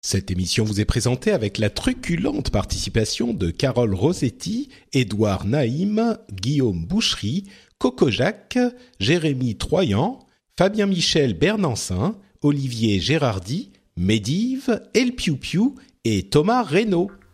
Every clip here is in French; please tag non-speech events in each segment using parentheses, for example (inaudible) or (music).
Cette émission vous est présentée avec la truculente participation de Carole Rossetti, Édouard Naïm, Guillaume Boucherie, Coco Jacques, Jérémy Troyan, Fabien Michel Bernancin, Olivier Gérardi, Médive, El Piu et Thomas Reynaud.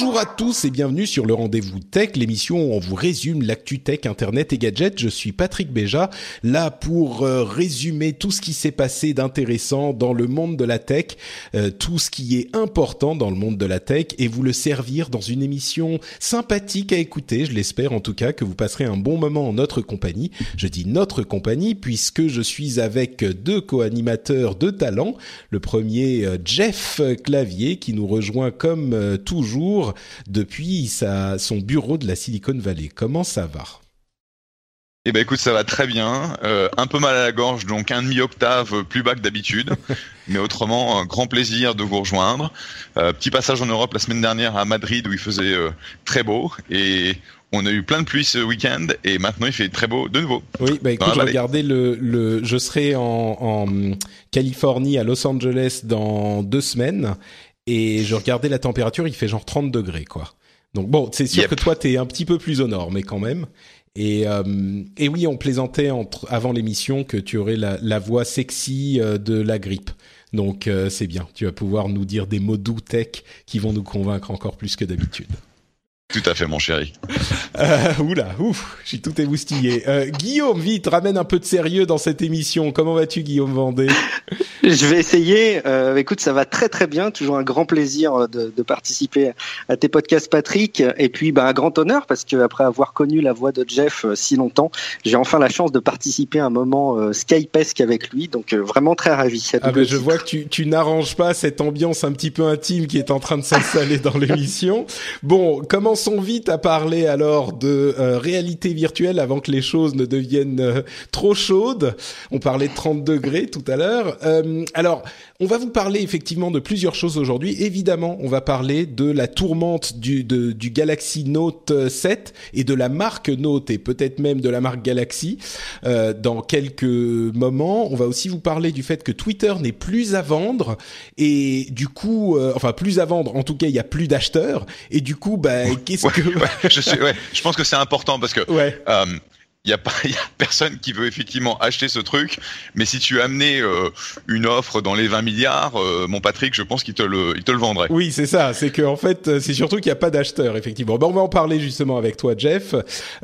Bonjour à tous et bienvenue sur le Rendez-vous Tech, l'émission où on vous résume l'actu tech, internet et gadgets. Je suis Patrick Béja, là pour euh, résumer tout ce qui s'est passé d'intéressant dans le monde de la tech, euh, tout ce qui est important dans le monde de la tech et vous le servir dans une émission sympathique à écouter. Je l'espère en tout cas que vous passerez un bon moment en notre compagnie. Je dis notre compagnie puisque je suis avec deux co-animateurs de talent. Le premier, euh, Jeff Clavier, qui nous rejoint comme toujours depuis sa, son bureau de la Silicon Valley. Comment ça va? Eh ben écoute, ça va très bien. Euh, un peu mal à la gorge, donc un demi-octave plus bas que d'habitude. (laughs) Mais autrement, un grand plaisir de vous rejoindre. Euh, petit passage en Europe la semaine dernière à Madrid où il faisait euh, très beau. Et on a eu plein de pluie ce week-end et maintenant il fait très beau de nouveau. Oui, bah écoute, le, le, je serai en, en Californie, à Los Angeles dans deux semaines et je regardais la température, il fait genre 30 degrés quoi. Donc bon, c'est sûr Yep. que toi t'es un petit peu plus au nord, mais quand même. Et, euh, et oui, on plaisantait entre, avant l'émission que tu aurais la, la voix sexy euh, de la grippe. Donc euh, c'est bien, tu vas pouvoir nous dire des mots doux tech qui vont nous convaincre encore plus que d'habitude. Tout à fait, mon chéri. (laughs) Euh, oula, ouf, je suis tout émoustillé. Euh, Guillaume, vite, ramène un peu de sérieux dans cette émission. Comment vas-tu, Guillaume Vendée (laughs) Je vais essayer. Euh, écoute, ça va très très bien. Toujours un grand plaisir de, de participer à tes podcasts, Patrick. Et puis, bah, un grand honneur parce que après avoir connu la voix de Jeff euh, si longtemps, j'ai enfin la chance de participer à un moment euh, Skypesque avec lui. Donc, euh, vraiment très ravi. Ah ben, je vois que tu, tu n'arranges pas cette ambiance un petit peu intime qui est en train de s'installer dans l'émission. Bon, commençons vite à parler alors de euh, réalité virtuelle avant que les choses ne deviennent euh, trop chaudes. On parlait de 30 degrés tout à l'heure. Euh, alors, on va vous parler effectivement de plusieurs choses aujourd'hui. Évidemment, on va parler de la tourmente du, de- du Galaxy Note 7 et de la marque Note et peut-être même de la marque Galaxy dans quelques moments. On va aussi vous parler du fait que Twitter n'est plus à vendre et du coup, enfin plus à vendre. En tout cas, il y a plus d'acheteurs et du coup, bah, (laughs) qu'est-ce Ouais, que ouais, je, suis, ouais, je pense que c'est important parce que euh, il y a pas, (laughs) y a personne qui veut effectivement acheter ce truc. Mais si tu amenais euh, une offre dans les 20 milliards, euh, mon Patrick, je pense qu'il te le, il te le vendrait. Oui, c'est ça. C'est que en fait, euh, c'est surtout qu'il n'y a pas d'acheteurs, effectivement. Bon, on va en parler justement avec toi, Jeff.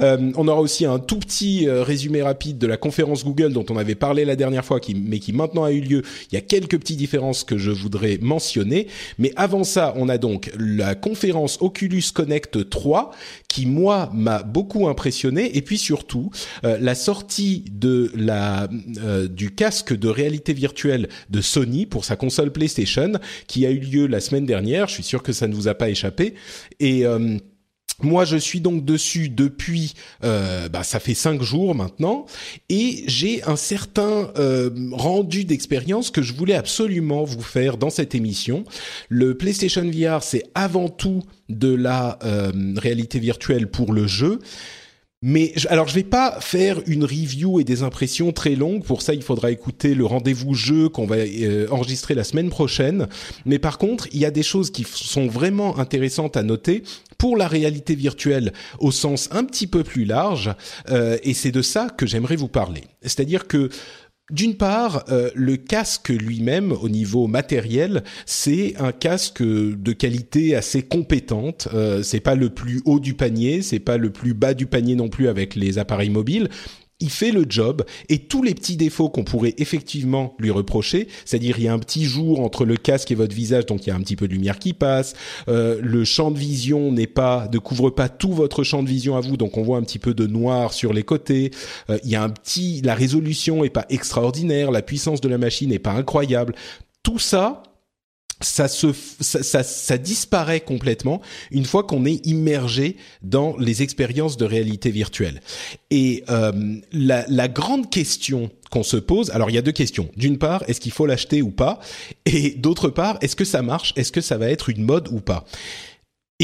Euh, on aura aussi un tout petit euh, résumé rapide de la conférence Google dont on avait parlé la dernière fois, qui, mais qui maintenant a eu lieu. Il y a quelques petites différences que je voudrais mentionner. Mais avant ça, on a donc la conférence Oculus Connect 3, qui moi m'a beaucoup impressionné. Et puis surtout, euh, la sortie de la euh, du casque de réalité virtuelle de Sony pour sa console PlayStation qui a eu lieu la semaine dernière. Je suis sûr que ça ne vous a pas échappé. Et euh, moi, je suis donc dessus depuis, bah, ça fait cinq jours maintenant, et j'ai un certain rendu d'expérience que je voulais absolument vous faire dans cette émission. Le PlayStation VR, c'est avant tout de la réalité virtuelle pour le jeu. Mais je- alors je vais pas faire une review et des impressions très longues. Pour ça, il faudra écouter le rendez-vous jeu qu'on va euh, enregistrer la semaine prochaine. Mais par contre, il y a des choses qui sont vraiment intéressantes à noter pour la réalité virtuelle au sens un petit peu plus large. euh, et c'est de ça que j'aimerais vous parler. C'est-à-dire que d'une part, euh, le casque lui-même, au niveau matériel, c'est un casque de qualité assez compétente. Euh, c'est pas le plus haut du panier, c'est pas le plus bas du panier non plus avec les appareils mobiles, il fait le job et tous les petits défauts qu'on pourrait effectivement lui reprocher, c'est-à-dire il y a un petit jour entre le casque et votre visage, donc il y a un petit peu de lumière qui passe, euh, le champ de vision n'est pas, ne couvre pas tout votre champ de vision à vous, donc on voit un petit peu de noir sur les côtés, euh, il y a un petit, la résolution est pas extraordinaire, la puissance de la machine n'est pas incroyable, tout ça, ça se ça, ça, disparaît complètement une fois qu'on est immergé dans les expériences de réalité virtuelle. Et euh, la, la grande question qu'on se pose, alors il y a deux questions. D'une part, est-ce qu'il faut l'acheter ou pas? Et d'autre part, est-ce que ça marche? Est-ce que ça va être une mode ou pas?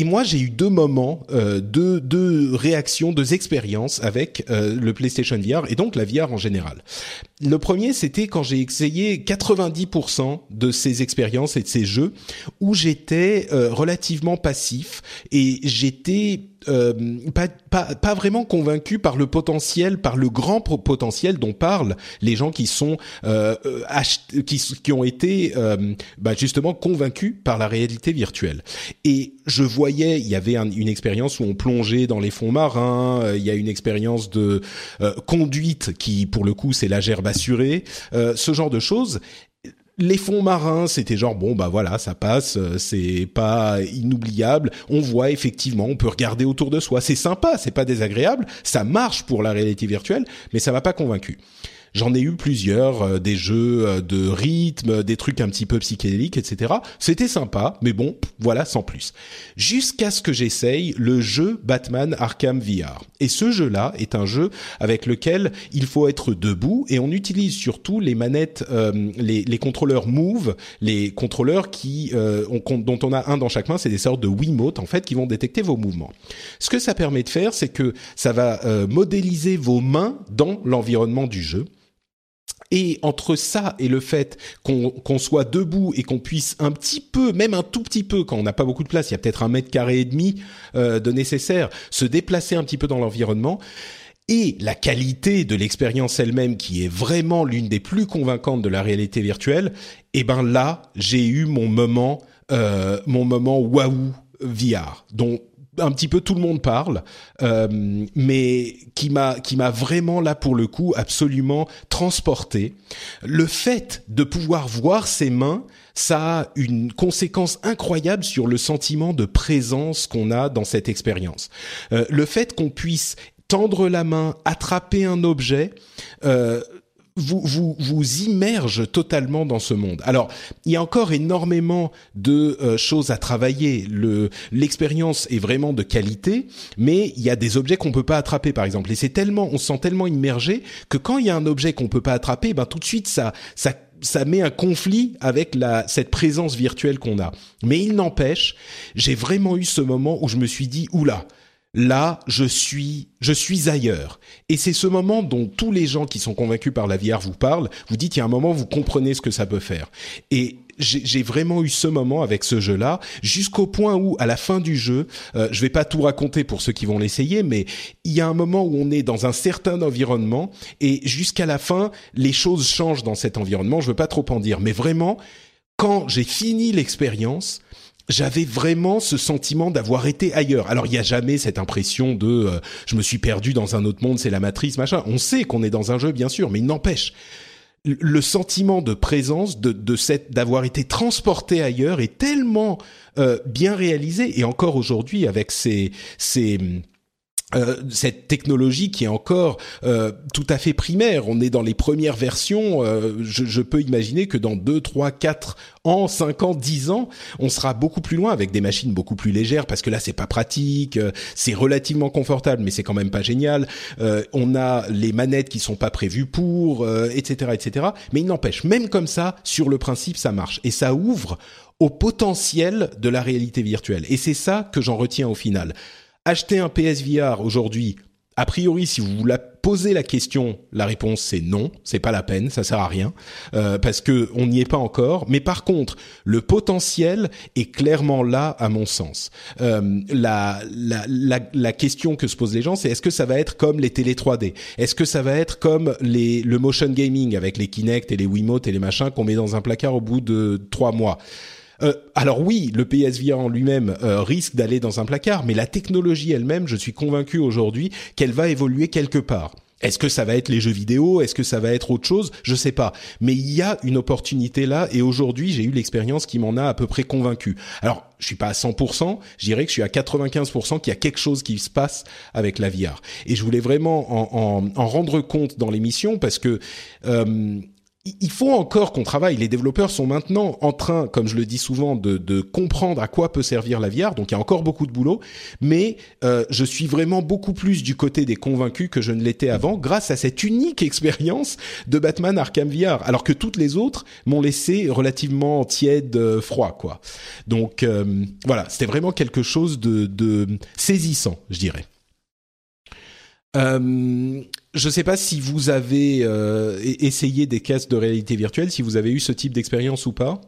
Et moi, j'ai eu deux moments, euh, deux, deux réactions, deux expériences avec euh, le PlayStation VR et donc la VR en général. Le premier, c'était quand j'ai essayé 90% de ces expériences et de ces jeux où j'étais euh, relativement passif et j'étais euh, pas, pas, pas vraiment convaincu par le potentiel, par le grand potentiel dont parlent les gens qui sont euh, qui, qui ont été euh, bah justement convaincus par la réalité virtuelle. Et je voyais, il y avait une expérience où on plongeait dans les fonds marins, euh, il y a une expérience de conduite qui, pour le coup, c'est la gerbe assurée, ce genre de choses les fonds marins, c'était genre bon bah voilà, ça passe, euh, c'est pas inoubliable. On voit effectivement, on peut regarder autour de soi, c'est sympa, c'est pas désagréable, ça marche pour la réalité virtuelle, mais ça m'a pas convaincu. J'en ai eu plusieurs, euh, des jeux euh, de rythme, des trucs un petit peu psychédéliques, etc. C'était sympa, mais bon, voilà, sans plus. Jusqu'à ce que j'essaye le jeu Batman Arkham VR. Et ce jeu-là est un jeu avec lequel il faut être debout et on utilise surtout les manettes, euh, les, les, contrôleurs Move, les contrôleurs qui dont on a un dans chaque main, c'est des sortes de Wiimote en fait qui vont détecter vos mouvements. Ce que ça permet de faire, c'est que ça va modéliser vos mains dans l'environnement du jeu. Et entre ça et le fait qu'on soit debout et qu'on puisse un petit peu, même un tout petit peu, quand on n'a pas beaucoup de place, il y a peut-être un mètre carré et demi euh, de nécessaire, se déplacer un petit peu dans l'environnement, et la qualité de l'expérience elle-même qui est vraiment l'une des plus convaincantes de la réalité virtuelle, eh ben là, j'ai eu mon moment, euh, mon moment waouh VR, dont un petit peu tout le monde parle, euh, mais qui m'a qui m'a vraiment là pour le coup absolument transporté. Le fait de pouvoir voir ses mains, ça a une conséquence incroyable sur le sentiment de présence qu'on a dans cette expérience. Euh, le fait qu'on puisse tendre la main, attraper un objet. Euh, vous, vous, vous immerge totalement dans ce monde. Alors, il y a encore énormément de euh, choses à travailler. Le, l'expérience est vraiment de qualité, mais il y a des objets qu'on peut pas attraper, par exemple. Et c'est tellement, on se sent tellement immergé que quand il y a un objet qu'on peut pas attraper, ben tout de suite ça, ça ça met un conflit avec la, cette présence virtuelle qu'on a. Mais il n'empêche, j'ai vraiment eu ce moment où je me suis dit, oula, là, je suis, je suis ailleurs. Et c'est ce moment dont tous les gens qui sont convaincus par la VR vous parlent. Vous dites, il y a un moment, vous comprenez ce que ça peut faire. Et j'ai vraiment eu ce moment avec ce jeu-là, jusqu'au point où, à la fin du jeu, euh, je vais pas tout raconter pour ceux qui vont l'essayer, mais il y a un moment où on est dans un certain environnement et jusqu'à la fin, les choses changent dans cet environnement. Je veux pas trop en dire, mais vraiment, quand j'ai fini l'expérience, j'avais vraiment ce sentiment d'avoir été ailleurs. Alors il y a jamais cette impression de euh, je me suis perdu dans un autre monde, c'est la matrice, machin. On sait qu'on est dans un jeu bien sûr, mais il n'empêche le sentiment de présence de, de d'avoir été transporté ailleurs est tellement euh, bien réalisé et encore aujourd'hui avec ces ces euh, cette technologie qui est encore euh, tout à fait primaire. On est dans les premières versions. Euh, je, je, peux imaginer que dans 2, 3, 4 ans, 5 ans, 10 ans, on sera beaucoup plus loin avec des machines beaucoup plus légères parce que là, c'est pas pratique, c'est relativement confortable, mais c'est quand même pas génial. on a les manettes qui sont pas prévues pour, etc., etc. Mais il n'empêche, même comme ça, sur le principe, ça marche et ça ouvre au potentiel de la réalité virtuelle. Et c'est ça que j'en retiens au final acheter un PSVR aujourd'hui a priori, si vous la posez la question, la réponse c'est non, c'est pas la peine, ça sert à rien euh, parce que on n'y est pas encore. Mais par contre, le potentiel est clairement là à mon sens. Euh, la, la, la, la, question que se posent les gens, c'est est-ce que ça va être comme les télé 3D Est-ce que ça va être comme les le motion gaming avec les Kinect et les Wiimote et les machins qu'on met dans un placard au bout de trois mois? Euh, alors oui, le PSVR en lui-même euh, risque d'aller dans un placard, mais la technologie elle-même, je suis convaincu aujourd'hui qu'elle va évoluer quelque part. Est-ce que ça va être les jeux vidéo? Est-ce que ça va être autre chose? Je sais pas. Mais il y a une opportunité là et aujourd'hui, j'ai eu l'expérience qui m'en a à peu près convaincu. Alors, je suis pas à 100%, je dirais que je suis à 95% qu'il y a quelque chose qui se passe avec la VR. Et je voulais vraiment en, en, en rendre compte dans l'émission parce que euh, il faut encore qu'on travaille. Les développeurs sont maintenant en train, comme je le dis souvent, de, de comprendre à quoi peut servir la VR. Donc il y a encore beaucoup de boulot, mais euh, je suis vraiment beaucoup plus du côté des convaincus que je ne l'étais avant, grâce à cette unique expérience de Batman Arkham VR, alors que toutes les autres m'ont laissé relativement tiède, euh, froid, quoi. Donc euh, voilà, c'était vraiment quelque chose de, de saisissant, je dirais. Euh, je ne sais pas si vous avez euh, essayé des casques de réalité virtuelle, si vous avez eu ce type d'expérience ou pas.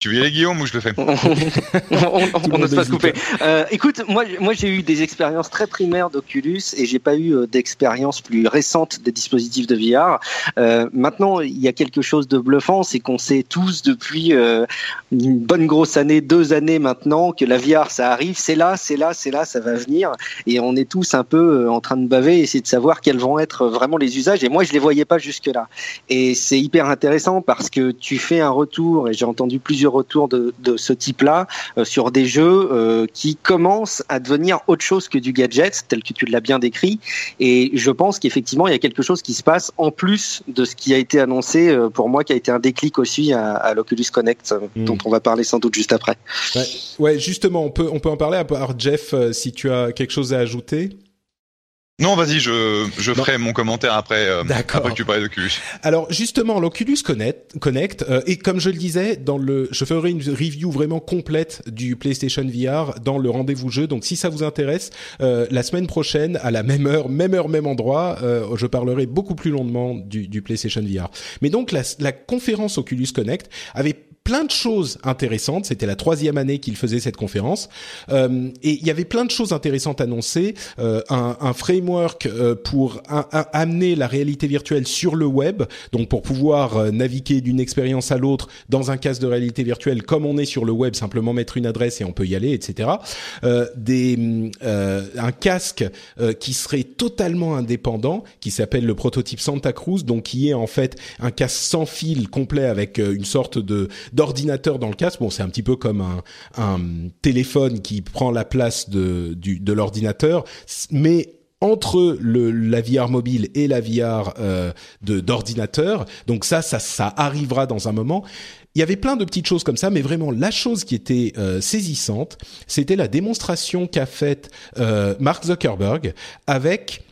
Tu veux y aller Guillaume ou je le fais (laughs) On ne se pas se couper. Euh, écoute, moi, moi j'ai eu des expériences très primaires d'Oculus et j'ai pas eu euh, d'expérience plus récente des dispositifs de VR. Euh, maintenant, il y a quelque chose de bluffant, c'est qu'on sait tous depuis euh, une bonne grosse année, deux années maintenant, que la VR ça arrive, c'est là, c'est là, c'est là, ça va venir, et on est tous un peu en train de baver, essayer de savoir quels vont être vraiment les usages. Et moi, je les voyais pas jusque là. Et c'est hyper intéressant parce que tu fais un retour, et j'ai entendu plusieurs retour de, de ce type-là euh, sur des jeux euh, qui commencent à devenir autre chose que du gadget, tel que tu l'as bien décrit. Et je pense qu'effectivement, il y a quelque chose qui se passe en plus de ce qui a été annoncé euh, pour moi, qui a été un déclic aussi à, à l'Oculus Connect, mm. dont on va parler sans doute juste après. Ouais, ouais, justement, on peut on peut en parler. À part Jeff, si tu as quelque chose à ajouter. Non, vas-y, je, je ferai mon commentaire après, euh, après que tu parlais d'Oculus. Alors justement, l'Oculus Connect, Connect euh, et comme je le disais, dans le, je ferai une review vraiment complète du PlayStation VR dans le rendez-vous jeu. Donc si ça vous intéresse, euh, la semaine prochaine, à la même heure, même heure, même endroit, euh, je parlerai beaucoup plus longuement du, du PlayStation VR. Mais donc la, la conférence Oculus Connect avait plein de choses intéressantes. C'était la troisième année qu'il faisait cette conférence euh, et il y avait plein de choses intéressantes annoncées. Euh, un, un, framework euh, pour amener la réalité virtuelle sur le web, donc pour pouvoir euh, naviguer d'une expérience à l'autre dans un casque de réalité virtuelle comme on est sur le web, simplement mettre une adresse et on peut y aller, etc. Euh, des, un casque qui serait totalement indépendant, qui s'appelle le prototype Santa Cruz, donc qui est en fait un casque sans fil complet avec une sorte de d'ordinateur dans le casque. Bon, c'est un petit peu comme un, un téléphone qui prend la place de, de l'ordinateur, mais entre le, la VR mobile et la VR euh, d'ordinateur. Donc ça, ça, ça arrivera dans un moment. Il y avait plein de petites choses comme ça, mais vraiment la chose qui était euh, saisissante, c'était la démonstration qu'a faite euh, Mark Zuckerberg avec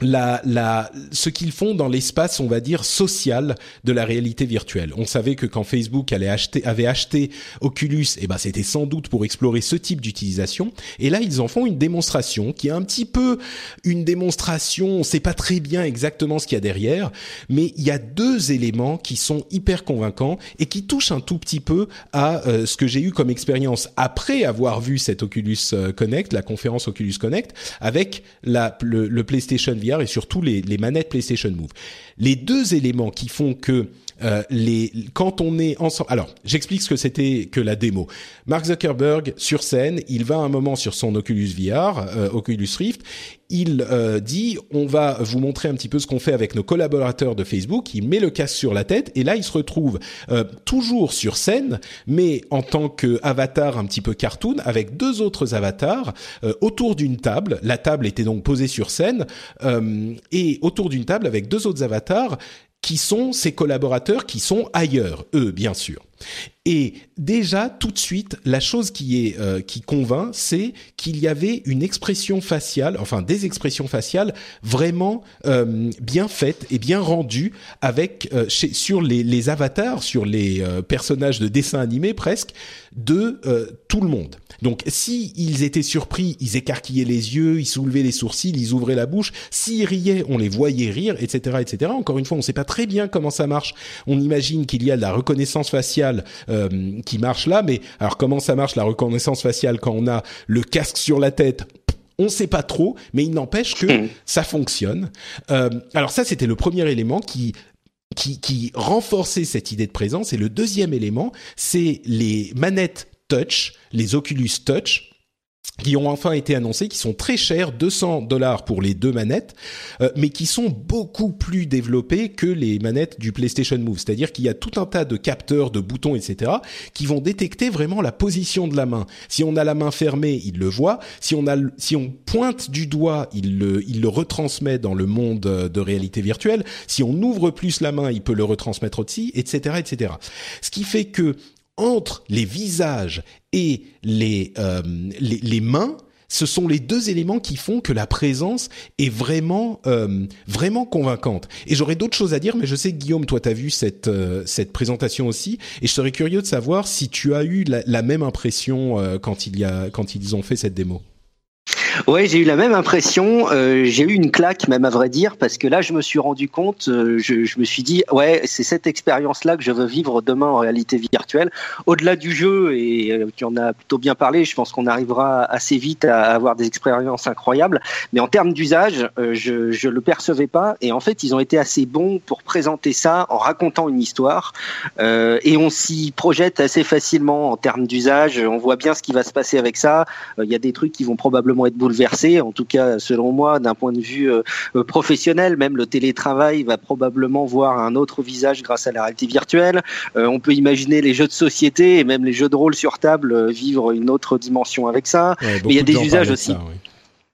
la, la, ce qu'ils font dans l'espace, on va dire, social de la réalité virtuelle. On savait que quand Facebook avait acheté Oculus, eh ben, c'était sans doute pour explorer ce type d'utilisation. Et là, ils en font une démonstration qui est un petit peu une démonstration, on sait pas très bien exactement ce qu'il y a derrière, mais il y a deux éléments qui sont hyper convaincants et qui touchent un tout petit peu à euh, ce que j'ai eu comme expérience après avoir vu cette Oculus euh, Connect, la conférence Oculus Connect, avec la, le, le PlayStation VR et surtout les, manettes PlayStation Move. Les deux éléments qui font que euh, les quand on est ensemble. Alors, j'explique ce que c'était que la démo. Mark Zuckerberg sur scène, il va un moment sur son Oculus VR, euh, Oculus Rift, il euh, dit on va vous montrer un petit peu ce qu'on fait avec nos collaborateurs de Facebook. Il met le casque sur la tête et là il se retrouve euh, toujours sur scène, mais en tant qu'avatar un petit peu cartoon avec deux autres avatars euh, autour d'une table. La table était donc posée sur scène et autour d'une table avec deux autres avatars qui sont ses collaborateurs qui sont ailleurs, eux, bien sûr. Et déjà, tout de suite, la chose qui est euh, qui convainc, c'est qu'il y avait une expression faciale, enfin des expressions faciales vraiment euh, bien faites et bien rendues avec euh, chez, sur les, les, avatars, sur les personnages de dessins animés presque de tout le monde. Donc, si ils étaient surpris, ils écarquillaient les yeux, ils soulevaient les sourcils, ils ouvraient la bouche. S'ils riaient, on les voyait rire, etc., etc. Encore une fois, on ne sait pas très bien comment ça marche. On imagine qu'il y a de la reconnaissance faciale euh, qui marche là, mais alors comment ça marche la reconnaissance faciale quand on a le casque sur la tête on ne sait pas trop, mais il n'empêche que hmm. ça fonctionne. Euh, alors ça, c'était le premier élément qui qui, qui renforçait cette idée de présence. Et le deuxième élément, c'est les manettes touch, les Oculus Touch qui ont enfin été annoncés, qui sont très chers, 200 dollars pour les deux manettes, euh, mais qui sont beaucoup plus développés que les manettes du PlayStation Move. C'est-à-dire qu'il y a tout un tas de capteurs, de boutons, etc., qui vont détecter vraiment la position de la main. Si on a la main fermée, il le voit. Si on a, si on pointe du doigt, il le, il le retransmet dans le monde de réalité virtuelle. Si on ouvre plus la main, il peut le retransmettre aussi, etc., etc. Ce qui fait que entre les visages et les, euh, les, les, mains, ce sont les deux éléments qui font que la présence est vraiment euh, vraiment convaincante. Et j'aurais d'autres choses à dire, mais je sais que Guillaume, toi, tu as vu cette euh, cette présentation aussi, et je serais curieux de savoir si tu as eu la, même impression euh, quand il y a quand ils ont fait cette démo. Ouais, j'ai eu la même impression. Euh, j'ai eu une claque, même à vrai dire, parce que là, je me suis rendu compte, euh, je, je, me suis dit, ouais, c'est cette expérience-là que je veux vivre demain en réalité virtuelle. Au-delà du jeu, et euh, tu en as plutôt bien parlé, je pense qu'on arrivera assez vite à avoir des expériences incroyables. Mais en termes d'usage, euh, je, je le percevais pas. Et en fait, ils ont été assez bons pour présenter ça en racontant une histoire. Euh, et on s'y projette assez facilement en termes d'usage. On voit bien ce qui va se passer avec ça. Il y a des trucs qui vont probablement être bouleversé. En tout cas, selon moi, d'un point de vue euh, euh, professionnel, même le télétravail va probablement voir un autre visage grâce à la réalité virtuelle. Euh, on peut imaginer les jeux de société et même les jeux de rôle sur table vivre une autre dimension avec ça. Mais il y a des usages aussi.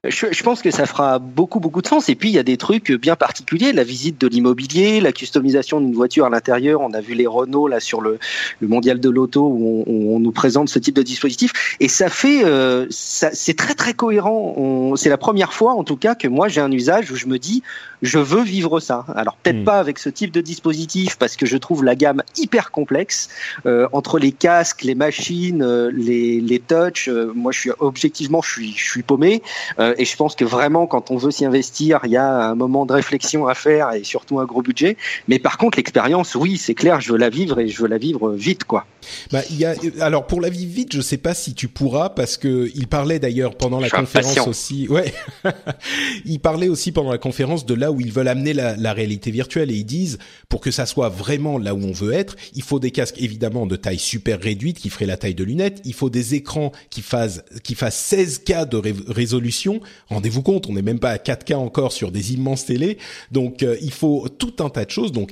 Je, je, pense que ça fera beaucoup beaucoup de sens. Et puis il y a des trucs bien particuliers, la visite de l'immobilier, la customisation d'une voiture à l'intérieur. On a vu les Renault là sur le, le mondial de l'auto où on, on, nous présente ce type de dispositif. Et ça fait, euh, c'est très très cohérent. C'est la première fois en tout cas que moi j'ai un usage où je me dis je veux vivre ça. Alors peut-être hmm. pas avec ce type de dispositif parce que je trouve la gamme hyper complexe euh, entre les casques, les machines, euh, les, les touch. Euh, moi, je suis objectivement, je suis, je suis paumé euh, et je pense que vraiment, quand on veut s'y investir, il y a un moment de réflexion à faire et surtout un gros budget. Mais par contre, l'expérience, oui, c'est clair, je veux la vivre et je veux la vivre vite, quoi. Bah, il y a, alors pour la vivre vite, je sais pas si tu pourras parce que il parlait d'ailleurs pendant la conférence aussi. Ouais, (laughs) il parlait aussi pendant la conférence de là où ils veulent amener la, réalité virtuelle et ils disent pour que ça soit vraiment là où on veut être, il faut des casques évidemment de taille super réduite qui feraient la taille de lunettes, il faut des écrans qui fassent qui fassent 16K de résolution. Rendez-vous compte, on n'est même pas à 4K encore sur des immenses télés, donc euh, il faut tout un tas de choses. Donc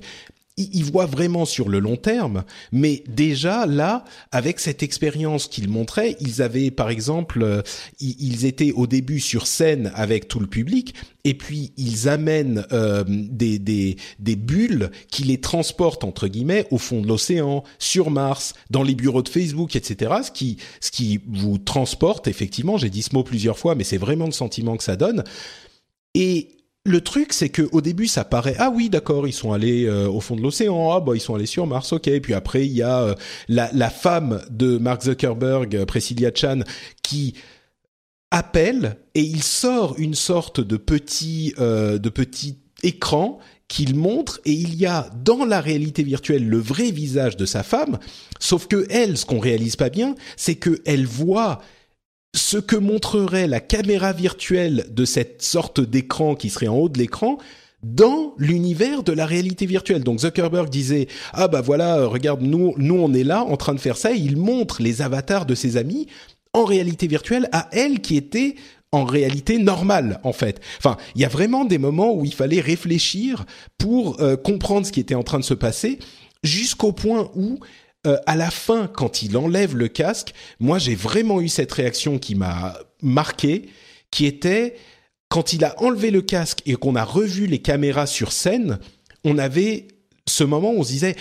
ils voient vraiment sur le long terme, mais déjà là, avec cette expérience qu'ils montraient, ils avaient par exemple, euh, ils étaient au début sur scène avec tout le public, et puis ils amènent euh, des, des, des bulles qui les transportent entre guillemets au fond de l'océan, sur Mars, dans les bureaux de Facebook, etc. Ce qui, ce qui vous transporte effectivement. J'ai dit ce mot plusieurs fois, mais c'est vraiment le sentiment que ça donne. Et le truc, c'est que au début, ça paraît ah oui, d'accord, ils sont allés euh, au fond de l'océan, ah bah ils sont allés sur Mars, ok. Puis après, il y a euh, la, la, femme de Mark Zuckerberg, euh, Priscilla Chan, qui appelle et il sort une sorte de petit de petit écran qu'il montre et il y a dans la réalité virtuelle le vrai visage de sa femme. Sauf que elle, ce qu'on réalise pas bien, c'est que elle voit ce que montrerait la caméra virtuelle de cette sorte d'écran qui serait en haut de l'écran dans l'univers de la réalité virtuelle. Donc Zuckerberg disait ah bah voilà regarde nous nous on est là en train de faire ça et il montre les avatars de ses amis en réalité virtuelle à elle qui était en réalité normale en fait. Enfin, il y a vraiment des moments où il fallait réfléchir pour euh, comprendre ce qui était en train de se passer jusqu'au point où euh, à la fin, quand il enlève le casque, moi j'ai vraiment eu cette réaction qui m'a marqué, qui était quand il a enlevé le casque et qu'on a revu les caméras sur scène, on avait ce moment où on se disait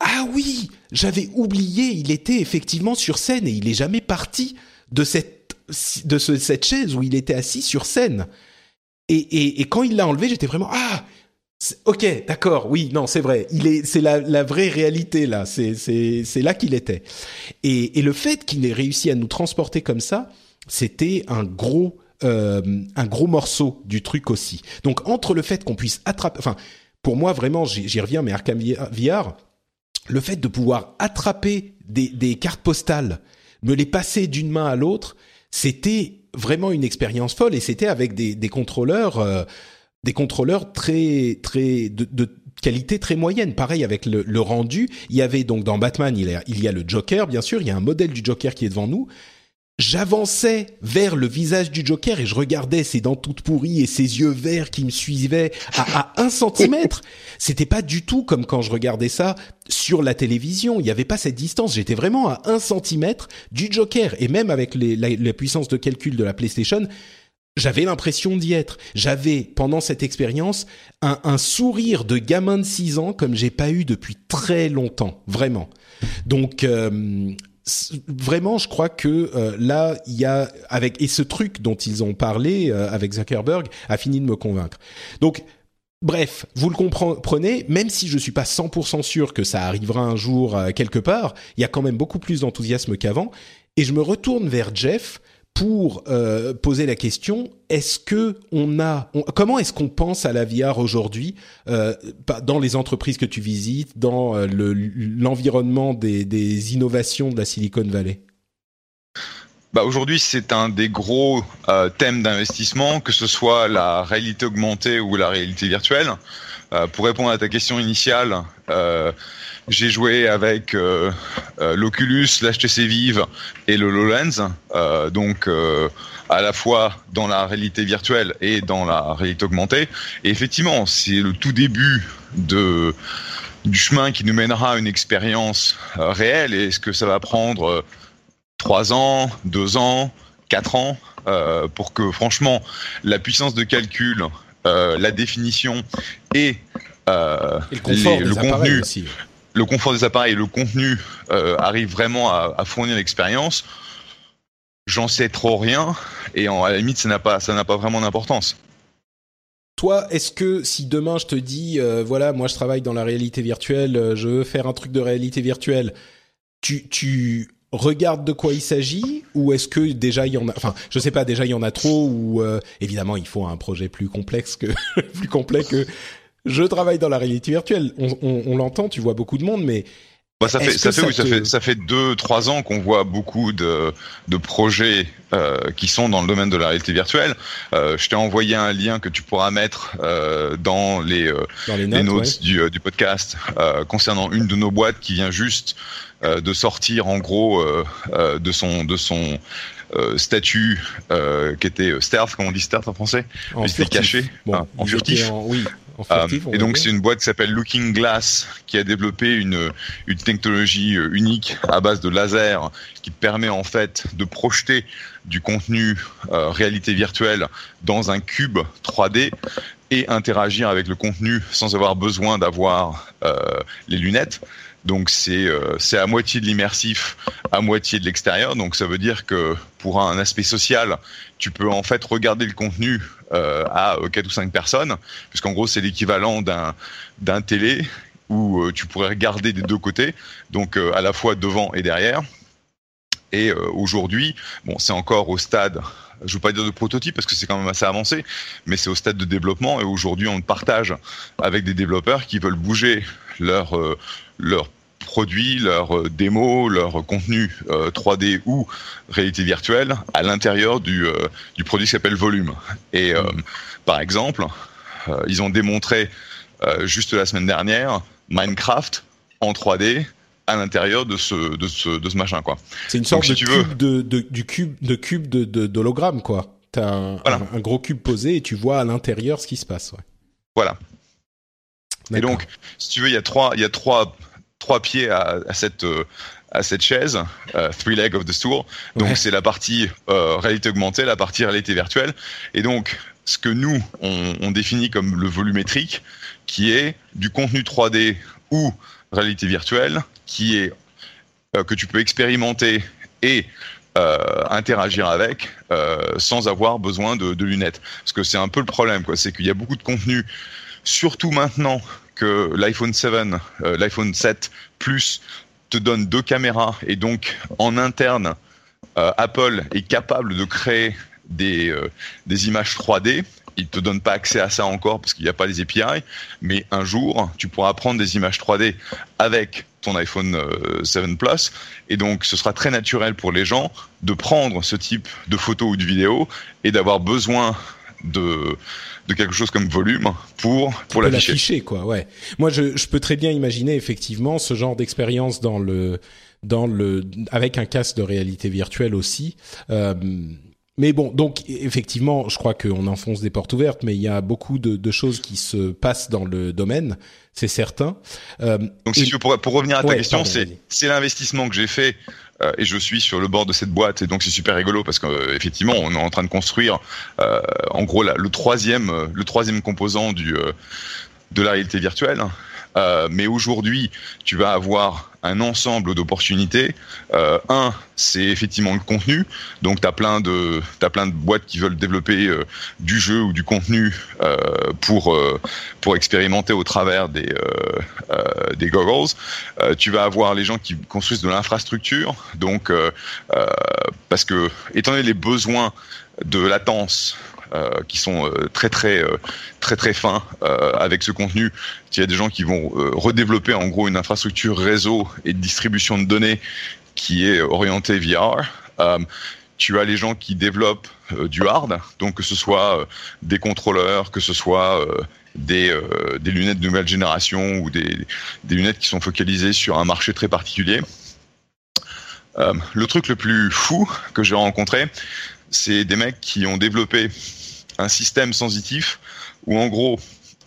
ah oui, j'avais oublié, il était effectivement sur scène et il est jamais parti de cette de cette chaise où il était assis sur scène. Et, et, et quand il l'a enlevé, j'étais vraiment ah Ok, d'accord, oui, non, c'est vrai. Il est, c'est la, la vraie réalité là. C'est, c'est, c'est là qu'il était. Et, et le fait qu'il ait réussi à nous transporter comme ça, c'était un gros, euh, un gros morceau du truc aussi. Donc entre le fait qu'on puisse attraper, enfin, pour moi vraiment, j'y reviens, mais Arkham VR, le fait de pouvoir attraper des, des cartes postales, me les passer d'une main à l'autre, c'était vraiment une expérience folle et c'était avec des, des contrôleurs. Euh, des contrôleurs très très de, de qualité très moyenne. Pareil avec le, le, rendu. Il y avait donc dans Batman, il y, a, il y a le Joker, bien sûr. Il y a un modèle du Joker qui est devant nous. J'avançais vers le visage du Joker et je regardais ses dents toutes pourries et ses yeux verts qui me suivaient à, à un centimètre. (laughs) C'était pas du tout comme quand je regardais ça sur la télévision. Il n'y avait pas cette distance. J'étais vraiment à un centimètre du Joker. Et même avec les, la, la puissance de calcul de la PlayStation, j'avais l'impression d'y être. J'avais, pendant cette expérience, un, sourire de gamin de 6 ans comme j'ai pas eu depuis très longtemps, vraiment. Donc, euh, vraiment, je crois que euh, là, il y a avec et ce truc dont ils ont parlé euh, avec Zuckerberg a fini de me convaincre. Donc, bref, vous le comprenez. Même si je suis pas 100% sûr que ça arrivera un jour quelque part, il y a quand même beaucoup plus d'enthousiasme qu'avant. Et je me retourne vers Jeff pour euh, poser la question est-ce que on a comment est-ce qu'on pense à la VR aujourd'hui euh, dans les entreprises que tu visites dans euh, l'environnement le, des, des, innovations de la Silicon Valley? Bah aujourd'hui, c'est un des gros thèmes d'investissement, que ce soit la réalité augmentée ou la réalité virtuelle. Pour répondre à ta question initiale, j'ai joué avec euh, euh, l'Oculus, l'HTC Vive et le HoloLens, euh, donc euh, à la fois dans la réalité virtuelle et dans la réalité augmentée. Et effectivement, c'est le tout début de du chemin qui nous mènera à une expérience euh, réelle. Et est-ce que ça va prendre trois ans, deux ans, quatre ans pour que franchement la puissance de calcul, la définition et, et le, confort les, le contenu aussi le confort des appareils et le contenu euh, arrivent vraiment à, fournir l'expérience, j'en sais trop rien et à la limite ça n'a pas pas vraiment d'importance. Toi, est-ce que si demain je te dis euh, voilà, moi je travaille dans la réalité virtuelle, euh, je veux faire un truc de réalité virtuelle, tu regardes de quoi il s'agit ou est-ce que déjà il y en a enfin je sais pas déjà il y en a trop ou évidemment il faut un projet plus complexe que (laughs) plus complet que je travaille dans la réalité virtuelle. On, on, on l'entend, tu vois beaucoup de monde, mais bah, ça fait, ça fait, ça, oui, te... ça fait, ça fait deux, trois ans qu'on voit beaucoup de, de projets euh, qui sont dans le domaine de la réalité virtuelle. Euh, je t'ai envoyé un lien que tu pourras mettre euh, dans les, dans les notes, notes, ouais. du, du, podcast concernant une de nos boîtes qui vient juste de sortir en gros de son, de son statut qui était stealth, comme on dit stealth en français, en c'était caché, bon, en furtif. En, oui. Furtif, euh, et donc c'est une boîte qui s'appelle Looking Glass qui a développé une, une technologie unique à base de laser qui permet en fait de projeter du contenu euh, réalité virtuelle dans un cube 3D et interagir avec le contenu sans avoir besoin d'avoir euh, les lunettes. Donc c'est euh, c'est à moitié de l'immersif, à moitié de l'extérieur. Donc ça veut dire que pour un aspect social, tu peux en fait regarder le contenu euh, à quatre ou cinq personnes, puisqu'en gros c'est l'équivalent d'un d'un télé où euh, tu pourrais regarder des deux côtés, donc euh, à la fois devant et derrière. Et euh, aujourd'hui, bon, c'est encore au stade, je ne veux pas dire de prototype parce que c'est quand même assez avancé, mais c'est au stade de développement. Et aujourd'hui, on partage avec des développeurs qui veulent bouger leur euh, leur produits, leurs euh, démos, leur contenu euh, 3D ou réalité virtuelle à l'intérieur du, euh, du produit qui s'appelle Volume. Et par exemple, ils ont démontré juste la semaine dernière Minecraft en 3D à l'intérieur de ce, de ce, de ce machin quoi. C'est une sorte Donc, si de, cube veux... de, de, du cube de cube de, d'hologramme quoi. T'as un, voilà. un, un, gros cube posé et tu vois à l'intérieur ce qui se passe. Ouais. Voilà. Et donc, si tu veux, il y a trois, il y a trois, trois pieds à, à cette euh, à cette chaise, uh, three leg of the stool. Donc ouais. c'est la partie euh, réalité augmentée, la partie réalité virtuelle. Et donc ce que nous on, on définit comme le volumétrique, qui est du contenu 3D ou réalité virtuelle qui est que tu peux expérimenter et interagir avec sans avoir besoin de, de, lunettes. Parce que c'est un peu le problème, quoi. C'est qu'il y a beaucoup de contenu, surtout maintenant que l'iPhone 7, l'iPhone 7 Plus te donne deux caméras et donc en interne, Apple est capable de créer des, des images 3D il te donne pas accès à ça encore parce qu'il n'y a pas les API, mais un jour, tu pourras prendre des images 3D avec ton iPhone 7 euh, Plus, et donc ce sera très naturel pour les gens de prendre ce type de photos ou de vidéos et d'avoir besoin de de quelque chose comme volume pour pour l'afficher. quoi, ouais. Moi, je, je peux très bien imaginer effectivement ce genre d'expérience dans le dans le avec un casque de réalité virtuelle aussi. Euh, mais bon, donc effectivement, je crois qu'on enfonce des portes ouvertes, mais il y a beaucoup de, de choses qui se passent dans le domaine, c'est certain. Euh, donc si tu pour, pour revenir à ta question, c'est c'est l'investissement que j'ai fait euh, et je suis sur le bord de cette boîte et donc c'est super rigolo parce qu'effectivement on est en train de construire euh, en gros le troisième le troisième composant du de la réalité virtuelle. Euh, mais aujourd'hui, tu vas avoir un ensemble d'opportunités. Euh, un, c'est effectivement le contenu. Donc, tu as plein de as plein de boîtes qui veulent développer euh, du jeu ou du contenu pour pour expérimenter au travers des des goggles. tu vas avoir les gens qui construisent de l'infrastructure. Donc, parce que étant donné les besoins de latence qui sont euh, très très euh, très très fins avec ce contenu. Il y a des gens qui vont redévelopper en gros une infrastructure réseau et de distribution de données qui est orientée VR. tu as les gens qui développent du hard, donc que ce soit des contrôleurs, que ce soit des, lunettes de nouvelle génération ou des, lunettes qui sont focalisées sur un marché très particulier. le truc le plus fou que j'ai rencontré, c'est des mecs qui ont développé un système sensitif où en gros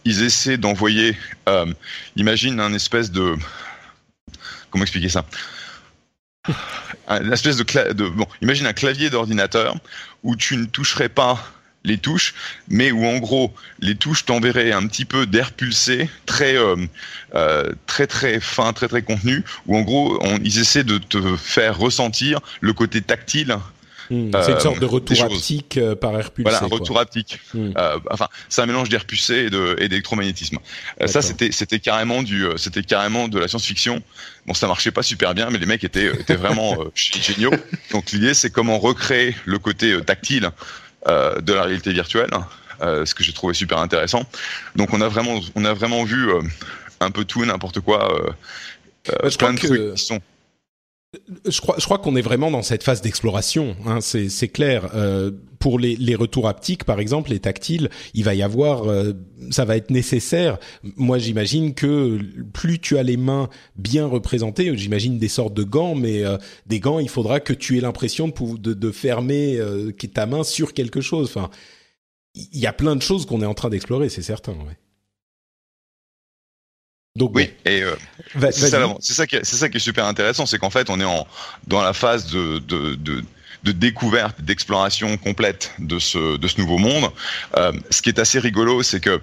ils essaient d'envoyer, euh, imagine un espèce de, comment expliquer ça? De, de, bon, imagine un clavier d'ordinateur où tu ne toucherais pas les touches, mais où en gros les touches t'enverraient un petit peu d'air pulsé, très euh, euh, très très fin, très très contenu, où en gros ils essaient de te faire ressentir le côté tactile Hmm. c'est une sorte de retour haptique euh, par air pulsé. Voilà, un retour haptique. Hmm. Euh, enfin, c'est un mélange d'air pulsé et d'électromagnétisme. Euh, ça, c'était c'était carrément du, c'était carrément de la science-fiction. Bon, ça marchait pas super bien, mais les mecs étaient étaient vraiment (laughs) géniaux. Donc l'idée, c'est comment recréer le côté tactile de la réalité virtuelle, ce que j'ai trouvé super intéressant. Donc on a vraiment on a vraiment vu un peu tout n'importe quoi. plein de trucs qui sont je crois, je crois qu'on est vraiment dans cette phase d'exploration. Hein, c'est clair. Euh, pour les, les, retours haptiques, par exemple, les tactiles, il va y avoir, euh, ça va être nécessaire. Moi, j'imagine que plus tu as les mains bien représentées, j'imagine des sortes de gants, mais euh, des gants, il faudra que tu aies l'impression de, de, de, fermer ta main sur quelque chose. Enfin, il y a plein de choses qu'on est en train d'explorer, c'est certain. Ouais. Donc oui, et euh, c'est ça, ça, qui est, ça qui est super intéressant, c'est qu'en fait on est en dans la phase de, de, de de découverte, d'exploration complète de ce, de ce nouveau monde. Euh, ce qui est assez rigolo, c'est que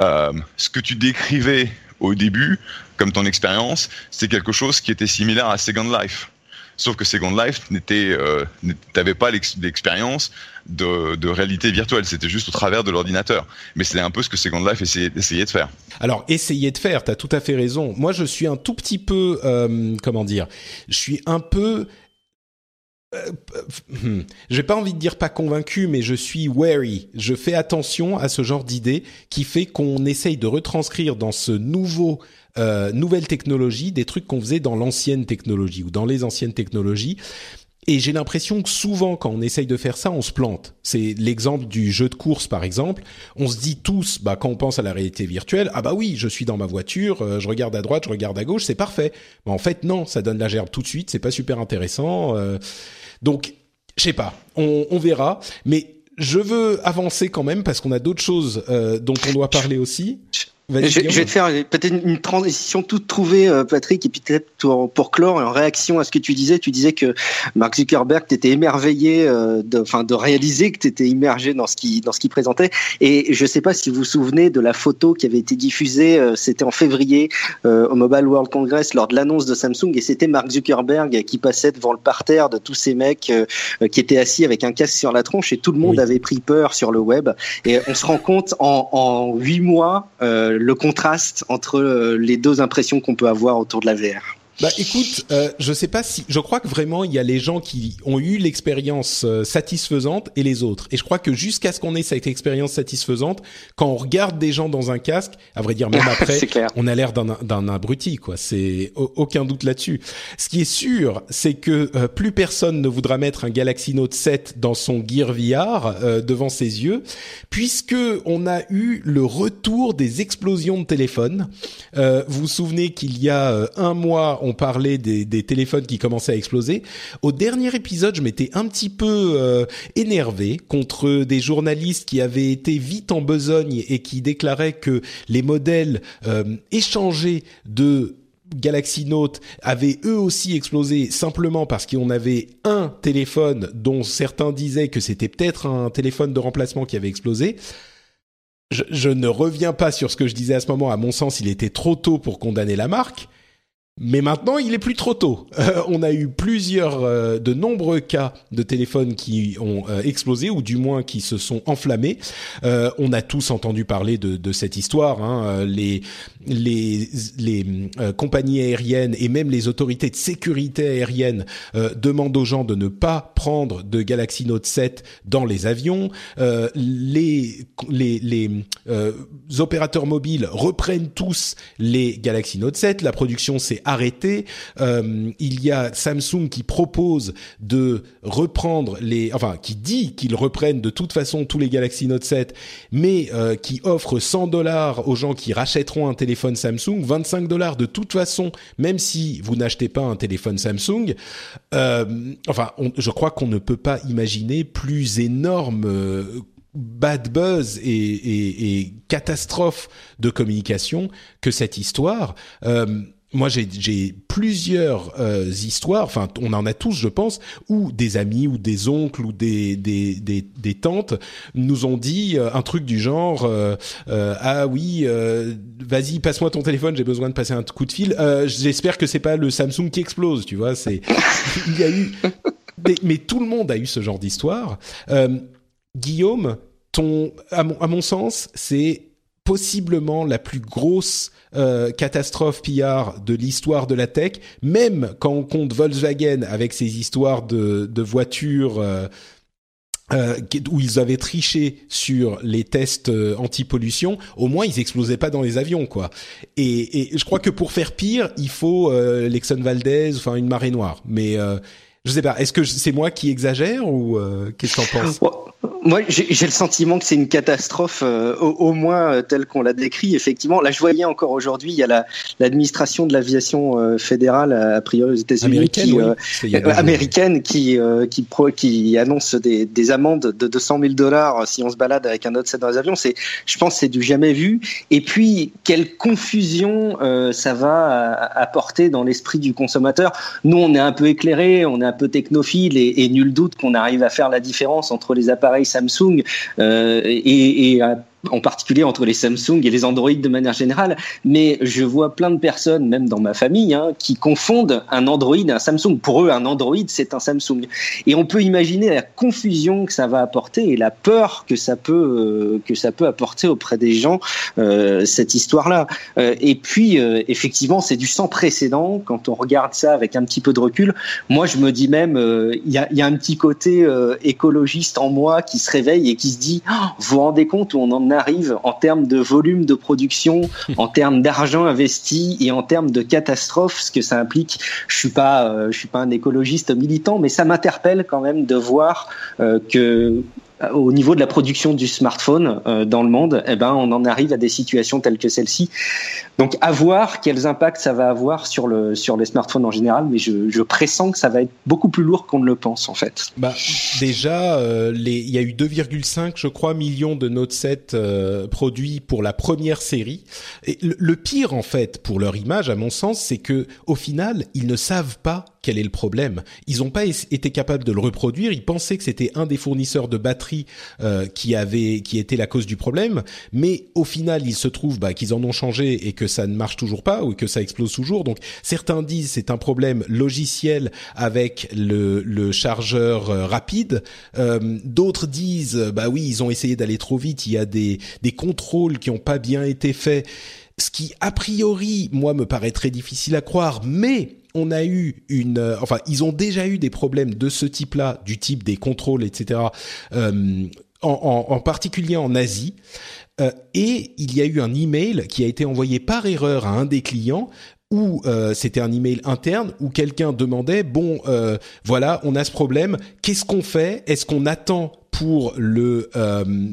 euh, ce que tu décrivais au début, comme ton expérience, c'est quelque chose qui était similaire à Second Life. Sauf que Second Life n'était, euh, n'avait pas l'expérience de, de, réalité virtuelle. C'était juste au travers de l'ordinateur. Mais c'est un peu ce que Second Life essayait, essayait de faire. Alors, essayer de faire, t'as tout à fait raison. Moi, je suis un tout petit peu, euh, comment dire, je suis un peu euh, hmm, j'ai pas envie de dire pas convaincu, mais je suis wary. Je fais attention à ce genre d'idée qui fait qu'on essaye de retranscrire dans ce nouveau euh, nouvelle technologie des trucs qu'on faisait dans l'ancienne technologie ou dans les anciennes technologies. Et j'ai l'impression que souvent, quand on essaye de faire ça, on se plante. C'est l'exemple du jeu de course, par exemple. On se dit tous, bah, quand on pense à la réalité virtuelle, ah bah oui, je suis dans ma voiture, euh, je regarde à droite, je regarde à gauche, c'est parfait. Mais en fait, non, ça donne la gerbe tout de suite, c'est pas super intéressant. Euh. donc, je sais pas, on, on verra. Mais je veux avancer quand même parce qu'on a d'autres choses euh, dont on doit parler aussi. Je, vais te faire peut-être une transition toute trouvée, euh, Patrick, et puis peut-être pour, pour, clore, en réaction à ce que tu disais, tu disais que Mark Zuckerberg t'était émerveillé, euh, de, enfin de réaliser que t'étais immergé dans ce qui dans ce qu'il présentait. Et je sais pas si vous vous souvenez de la photo qui avait été diffusée, euh, c'était en février au Mobile World Congress lors de l'annonce de Samsung, et c'était Mark Zuckerberg qui passait devant le parterre de tous ces mecs qui étaient assis avec un casque sur la tronche, et tout le monde avait pris peur sur le web. Et on se rend compte en huit mois le contraste entre euh, les deux impressions qu'on peut avoir autour de la VR. Bah écoute, euh, je sais pas si, je crois que vraiment il y a les gens qui ont eu l'expérience euh, satisfaisante et les autres. Et je crois que jusqu'à ce qu'on ait cette expérience satisfaisante, quand on regarde des gens dans un casque, à vrai dire même (laughs) après, on a l'air d'un abruti quoi. C'est aucun doute là-dessus. Ce qui est sûr, c'est que euh, plus personne ne voudra mettre un Galaxy Note 7 dans son Gear VR euh, devant ses yeux, puisque on a eu le retour des explosions de téléphones. vous vous souvenez qu'il y a un mois on parlait des, téléphones qui commençaient à exploser. Au dernier épisode, je m'étais un petit peu euh, énervé contre des journalistes qui avaient été vite en besogne et qui déclaraient que les modèles euh, échangés de Galaxy Note avaient eux aussi explosé simplement parce qu'on avait un téléphone dont certains disaient que c'était peut-être un téléphone de remplacement qui avait explosé. je, ne reviens pas sur ce que je disais à ce moment. À mon sens, il était trop tôt pour condamner la marque. Mais maintenant, il est plus trop tôt. Euh, on a eu plusieurs, euh, de nombreux cas de téléphones qui ont euh, explosé ou du moins qui se sont enflammés. on a tous entendu parler de, cette histoire. Hein. Les les, les compagnies aériennes et même les autorités de sécurité aérienne demandent aux gens de ne pas prendre de Galaxy Note 7 dans les avions. les les, les opérateurs mobiles reprennent tous les Galaxy Note 7. La production s'est arrêté. Euh, il y a Samsung qui propose de reprendre les, enfin qui dit qu'ils reprennent de toute façon tous les Galaxy Note 7, mais euh, qui offre 100 dollars aux gens qui rachèteront un téléphone Samsung, 25 dollars de toute façon, même si vous n'achetez pas un téléphone Samsung. Euh, enfin, je crois qu'on ne peut pas imaginer plus énorme bad buzz et, et, catastrophe de communication que cette histoire. Euh, moi j'ai plusieurs euh, histoires, enfin on en a tous je pense, où des amis ou des oncles ou des des, des, des tantes nous ont dit euh, un truc du genre euh, ah oui vas-y passe-moi ton téléphone j'ai besoin de passer un coup de fil. J'espère que c'est pas le Samsung qui explose tu vois c'est (laughs) il y a eu mais tout le monde a eu ce genre d'histoire. Guillaume ton à mon, à mon sens c'est possiblement la plus grosse euh, catastrophe PR de l'histoire de la tech, même quand on compte Volkswagen avec ses histoires de, de voitures euh, euh, où ils avaient triché sur les tests anti-pollution, au moins ils explosaient pas dans les avions, quoi. Et, et je crois que pour faire pire, il faut l'Exxon Valdez, enfin une marée noire. Mais je sais pas, est-ce que c'est moi qui exagère ou qu'est-ce que t'en penses? Moi, j'ai le sentiment que c'est une catastrophe, euh, au, moins euh, telle qu'on l'a décrit. Effectivement, là, je voyais encore aujourd'hui, il y a l'administration de l'aviation euh, fédérale, a priori aux États-Unis, américaine, qui, américaine, qui qui, pro, qui annonce des, des, amendes de 200 000 dollars si on se balade avec un autre set dans les avions. C'est, je pense, c'est du jamais vu. Et puis, quelle confusion ça va apporter dans l'esprit du consommateur. Nous, on est un peu éclairé, on est un peu technophile, et, nul doute qu'on arrive à faire la différence entre les appareils Samsung euh, et en particulier entre les Samsung et les Android de manière générale, mais je vois plein de personnes, même dans ma famille, hein, qui confondent un Android et un Samsung. Pour eux, un Android, c'est un Samsung. Et on peut imaginer la confusion que ça va apporter et la peur que ça peut euh, que ça peut apporter auprès des gens euh, cette histoire-là. Euh, et puis, euh, effectivement, c'est du sans précédent quand on regarde ça avec un petit peu de recul. Moi, je me dis même, euh, il y a, y, a, un petit côté écologiste en moi qui se réveille et qui se dit, oh, vous vous rendez compte où on en arrive en termes de volume de production, (laughs) en termes d'argent investi et en termes de catastrophe, ce que ça implique. Je suis pas, euh, je suis pas un écologiste militant, mais ça m'interpelle quand même de voir euh, que au niveau de la production du smartphone euh, dans le monde, eh ben, on en arrive à des situations telles que celle-ci. Donc, à voir quels impacts ça va avoir sur le sur les smartphones en général, mais je, je pressens que ça va être beaucoup plus lourd qu'on ne le pense en fait. Bah, déjà, euh, il y a eu 2,5, je crois, millions de Note 7 euh, produits pour la première série. Et le, le pire, en fait, pour leur image, à mon sens, c'est que au final, ils ne savent pas quel est le problème. Ils n'ont pas été capables de le reproduire. Ils pensaient que c'était un des fournisseurs de batteries euh, qui avait, qui était la cause du problème. Mais au final, il se trouve bah, qu'ils en ont changé et que ça ne marche toujours pas ou que ça explose toujours. Donc certains disent c'est un problème logiciel avec le, le chargeur euh, rapide. Euh, D'autres disent bah oui, ils ont essayé d'aller trop vite. Il y a des, des contrôles qui n'ont pas bien été faits. Ce qui, a priori, moi, me paraît très difficile à croire, mais on a eu une, euh, enfin, ils ont déjà eu des problèmes de ce type-là, du type des contrôles, etc. Euh, en, particulier en Asie. Euh, et il y a eu un email qui a été envoyé par erreur à un des clients où c'était un email interne où quelqu'un demandait bon voilà on a ce problème qu'est-ce qu'on fait? Est-ce qu'on attend pour le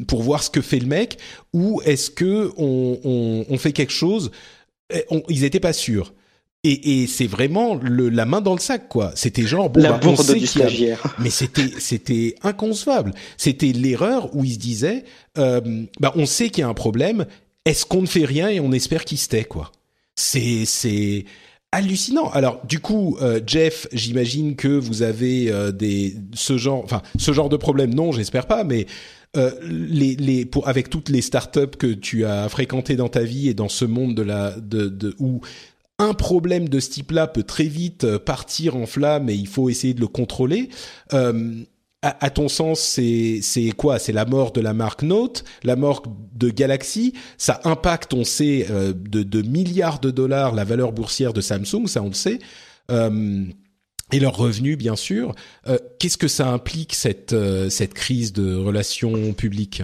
pour voir ce que fait le mec? Ou est-ce que on, fait quelque chose? Ils étaient pas sûrs et, et c'est vraiment le, la main dans le sac, quoi. C'était genre bon, la bah, on sait du stagiaire. (laughs) Mais c'était c'était inconcevable. C'était l'erreur où il se disait, euh, bah on sait qu'il y a un problème. Est-ce qu'on ne fait rien et on espère qu'il se tait, quoi? C'est c'est hallucinant. Alors du coup, euh, Jeff, j'imagine que vous avez euh, des ce genre, enfin ce genre de problème. Non, j'espère pas, mais euh, les, les, pour, avec toutes les startups que tu as fréquentées dans ta vie et dans ce monde de la, de, de où un problème de ce type-là peut très vite euh, partir en flamme et il faut essayer de le contrôler. Euh, à, ton sens, c'est quoi? C'est la mort de la marque Note, la mort de Galaxy? Ça impacte, on sait, euh, de, milliards de dollars la valeur boursière de Samsung, ça on le sait. Et leurs revenus, bien sûr. Qu'est-ce que ça implique cette cette crise de relations publiques?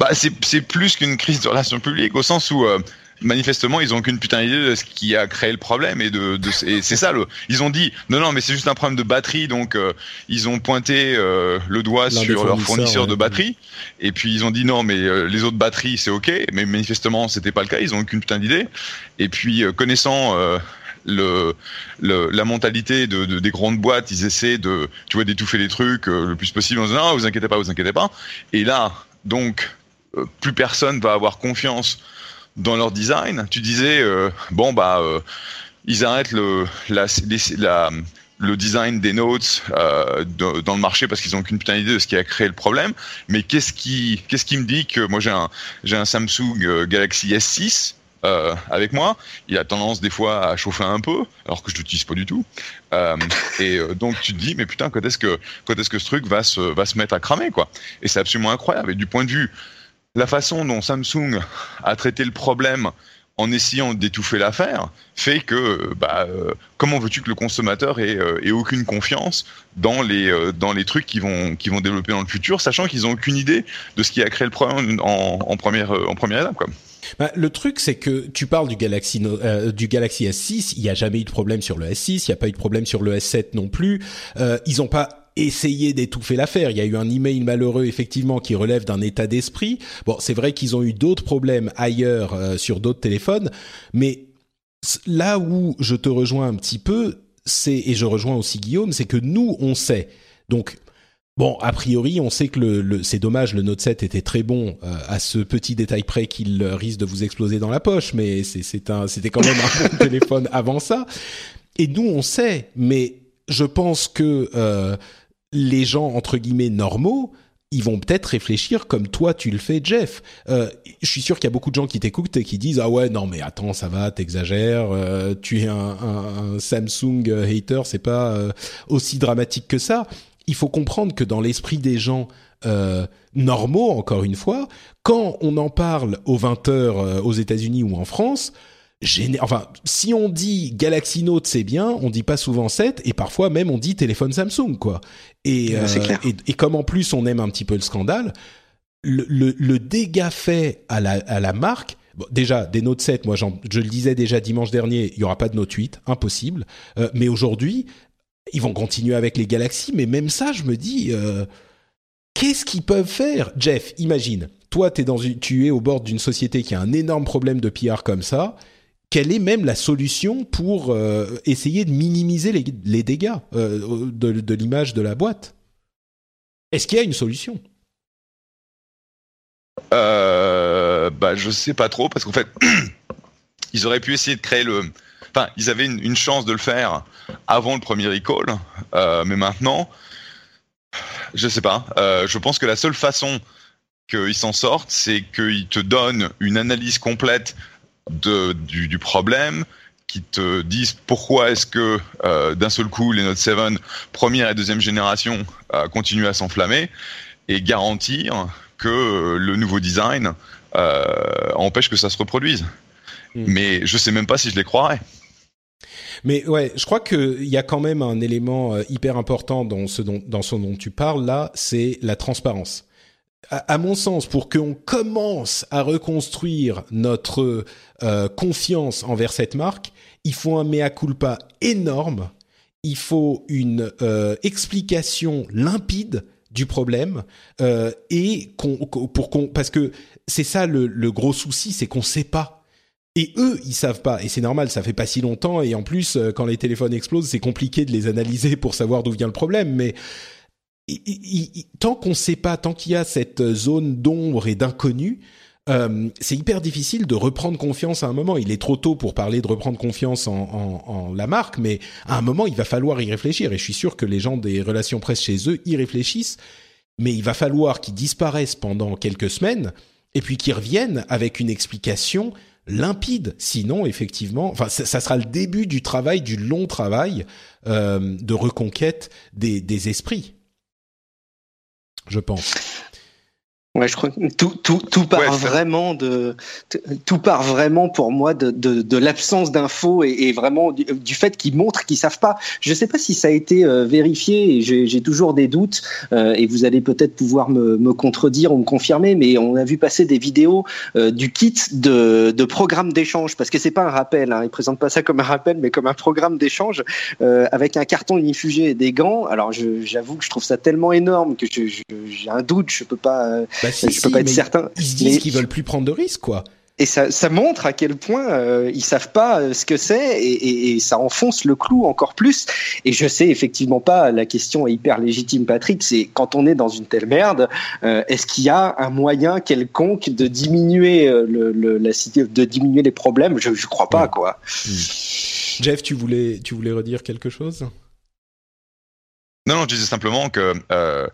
Bah, c'est plus qu'une crise de relations publiques au sens où manifestement, ils ont qu'une putain d'idée de ce qui a créé le problème et de, de c'est ça le. Ils ont dit non non mais c'est juste un problème de batterie donc euh, ils ont pointé euh, le doigt sur leur fournisseur de batterie et puis ils ont dit non mais euh, les autres batteries c'est ok mais manifestement c'était pas le cas ils ont qu'une putain d'idée et puis connaissant le, le, la mentalité de, de, des grandes boîtes, ils essaient de, tu vois, d'étouffer les trucs le plus possible en disant non, vous inquiétez pas, vous inquiétez pas. Et là, donc, plus personne va avoir confiance dans leur design. Tu disais euh, bon bah euh, ils arrêtent le design des notes euh, dans le marché parce qu'ils ont qu'une putain d'idée de ce qui a créé le problème. Mais qu'est-ce qui me dit que moi j'ai un Samsung Galaxy S6 euh, avec moi, il a tendance des fois à chauffer un peu, alors que je l'utilise pas du tout. Et donc tu te dis, mais putain, quand est-ce que ce truc va se va se mettre à cramer quoi? Et c'est absolument incroyable. Et du point de vue la façon dont Samsung a traité le problème en essayant d'étouffer l'affaire fait que bah, euh, comment veux-tu que le consommateur ait, euh, ait, aucune confiance dans les euh, dans les trucs qui vont qui vont développer dans le futur sachant qu'ils ont aucune idée de ce qui a créé le problème en, en première en première étape quoi. Bah, le truc, c'est que tu parles du Galaxy du Galaxy S6. Il n'y a jamais eu de problème sur le S6. Il n'y a pas eu de problème sur le S7 non plus. Euh, ils n'ont pas essayer d'étouffer l'affaire. Il y a eu un email malheureux effectivement qui relève d'un état d'esprit. Bon, c'est vrai qu'ils ont eu d'autres problèmes ailleurs euh, sur d'autres téléphones, mais là où je te rejoins un petit peu, c'est et je rejoins aussi Guillaume, c'est que nous on sait. Donc Bon, a priori, on sait que le, le c'est dommage, le Note 7 était très bon euh, à ce petit détail près qu'il risque de vous exploser dans la poche, mais c'est un, c'était quand même un bon (laughs) téléphone avant ça. Et nous, on sait, mais je pense que euh, les gens entre guillemets normaux, ils vont peut-être réfléchir comme toi tu le fais, Jeff. Euh, je suis sûr qu'il y a beaucoup de gens qui t'écoutent et qui disent ah ouais non mais attends ça va t'exagères, euh, tu es un, un, un Samsung hater, c'est pas euh, aussi dramatique que ça. Il faut comprendre que dans l'esprit des gens normaux, encore une fois, quand on en parle aux 20 heures aux États-Unis ou en France, enfin, si on dit Galaxy Note, c'est bien, on dit pas souvent 7, et parfois même on dit téléphone Samsung, quoi. Et, euh, et, et, comme en plus on aime un petit peu le scandale, le, le, le dégât fait à la, à la marque, bon, déjà des Note 7, moi je le disais déjà dimanche dernier, il y aura pas de Note 8, impossible. Euh, mais aujourd'hui, ils vont continuer avec les Galaxy, mais même ça, je me dis, euh, qu'est-ce qu'ils peuvent faire? Jeff, imagine, toi es dans une, tu es au bord d'une société qui a un énorme problème de PR comme ça. Quelle est même la solution pour euh, essayer de minimiser les, dégâts euh, de, l'image de la boîte? Est-ce qu'il y a une solution? Euh, bah, je sais pas trop parce qu'en fait, (clears throat) ils auraient pu essayer de créer le. Enfin, ils avaient une, chance de le faire avant le premier recall, euh, mais maintenant, je sais pas. Je pense que la seule façon qu'ils s'en sortent, c'est qu'ils te donnent une analyse complète de, du, du problème, qui te disent pourquoi est-ce que euh, d'un seul coup les Note 7 première et deuxième génération euh, continuent à s'enflammer et garantir que euh, le nouveau design empêche que ça se reproduise. Mm. Mais je sais même pas si je les croirais. Mais ouais, je crois qu'il y a quand même un élément hyper important dans ce dont, dans ce dont tu parles là, c'est la transparence. À, mon sens, pour qu'on commence à reconstruire notre euh, confiance envers cette marque, il faut un mea culpa énorme. Il faut une euh, explication limpide du problème euh, et qu'on, pour qu'on parce que c'est ça le, le gros souci, c'est qu'on sait pas. Et eux, ils savent pas. Et c'est normal, ça fait pas si longtemps. Et en plus, euh, quand les téléphones explosent, c'est compliqué de les analyser pour savoir d'où vient le problème. Mais tant qu'on sait pas, tant qu'il y a cette zone d'ombre et d'inconnu, euh, c'est hyper difficile de reprendre confiance à un moment. Il est trop tôt pour parler de reprendre confiance en, en, en, la marque, mais à un moment, il va falloir y réfléchir. Et je suis sûr que les gens des relations presse chez eux y réfléchissent. Mais il va falloir qu'ils disparaissent pendant quelques semaines et puis qu'ils reviennent avec une explication limpide. Sinon, effectivement, enfin, ça, ça, sera le début du travail, du long travail euh, de reconquête des, des esprits. Je pense. Ouais, je crois que tout, tout, tout part ouais, vraiment de, tout part vraiment pour moi de, de, de l'absence d'infos et, et, vraiment du, du fait qu'ils montrent qu'ils savent pas. Je sais pas si ça a été euh, vérifié et j'ai toujours des doutes euh, et vous allez peut-être pouvoir me, me, contredire ou me confirmer, mais on a vu passer des vidéos euh, du kit de, de programme d'échange parce que c'est pas un rappel, hein, ils présentent pas ça comme un rappel, mais comme un programme d'échange euh, avec un carton unifugé et des gants. Alors j'avoue que je trouve ça tellement énorme que j'ai un doute, je peux pas. Bah, si, je peux si, pas être certain. Ils se disent mais... qu'ils veulent plus prendre de risques, quoi. Et ça, ça montre à quel point euh, ils savent pas euh, ce que c'est et, et, et, ça enfonce le clou encore plus. Et je sais effectivement pas, la question est hyper légitime, Patrick. C'est quand on est dans une telle merde, euh, est-ce qu'il y a un moyen quelconque de diminuer euh, le, le, la de diminuer les problèmes? Je, je crois pas, ouais. quoi. Mmh. Jeff, tu voulais, tu voulais redire quelque chose? Non, non, je disais simplement que euh,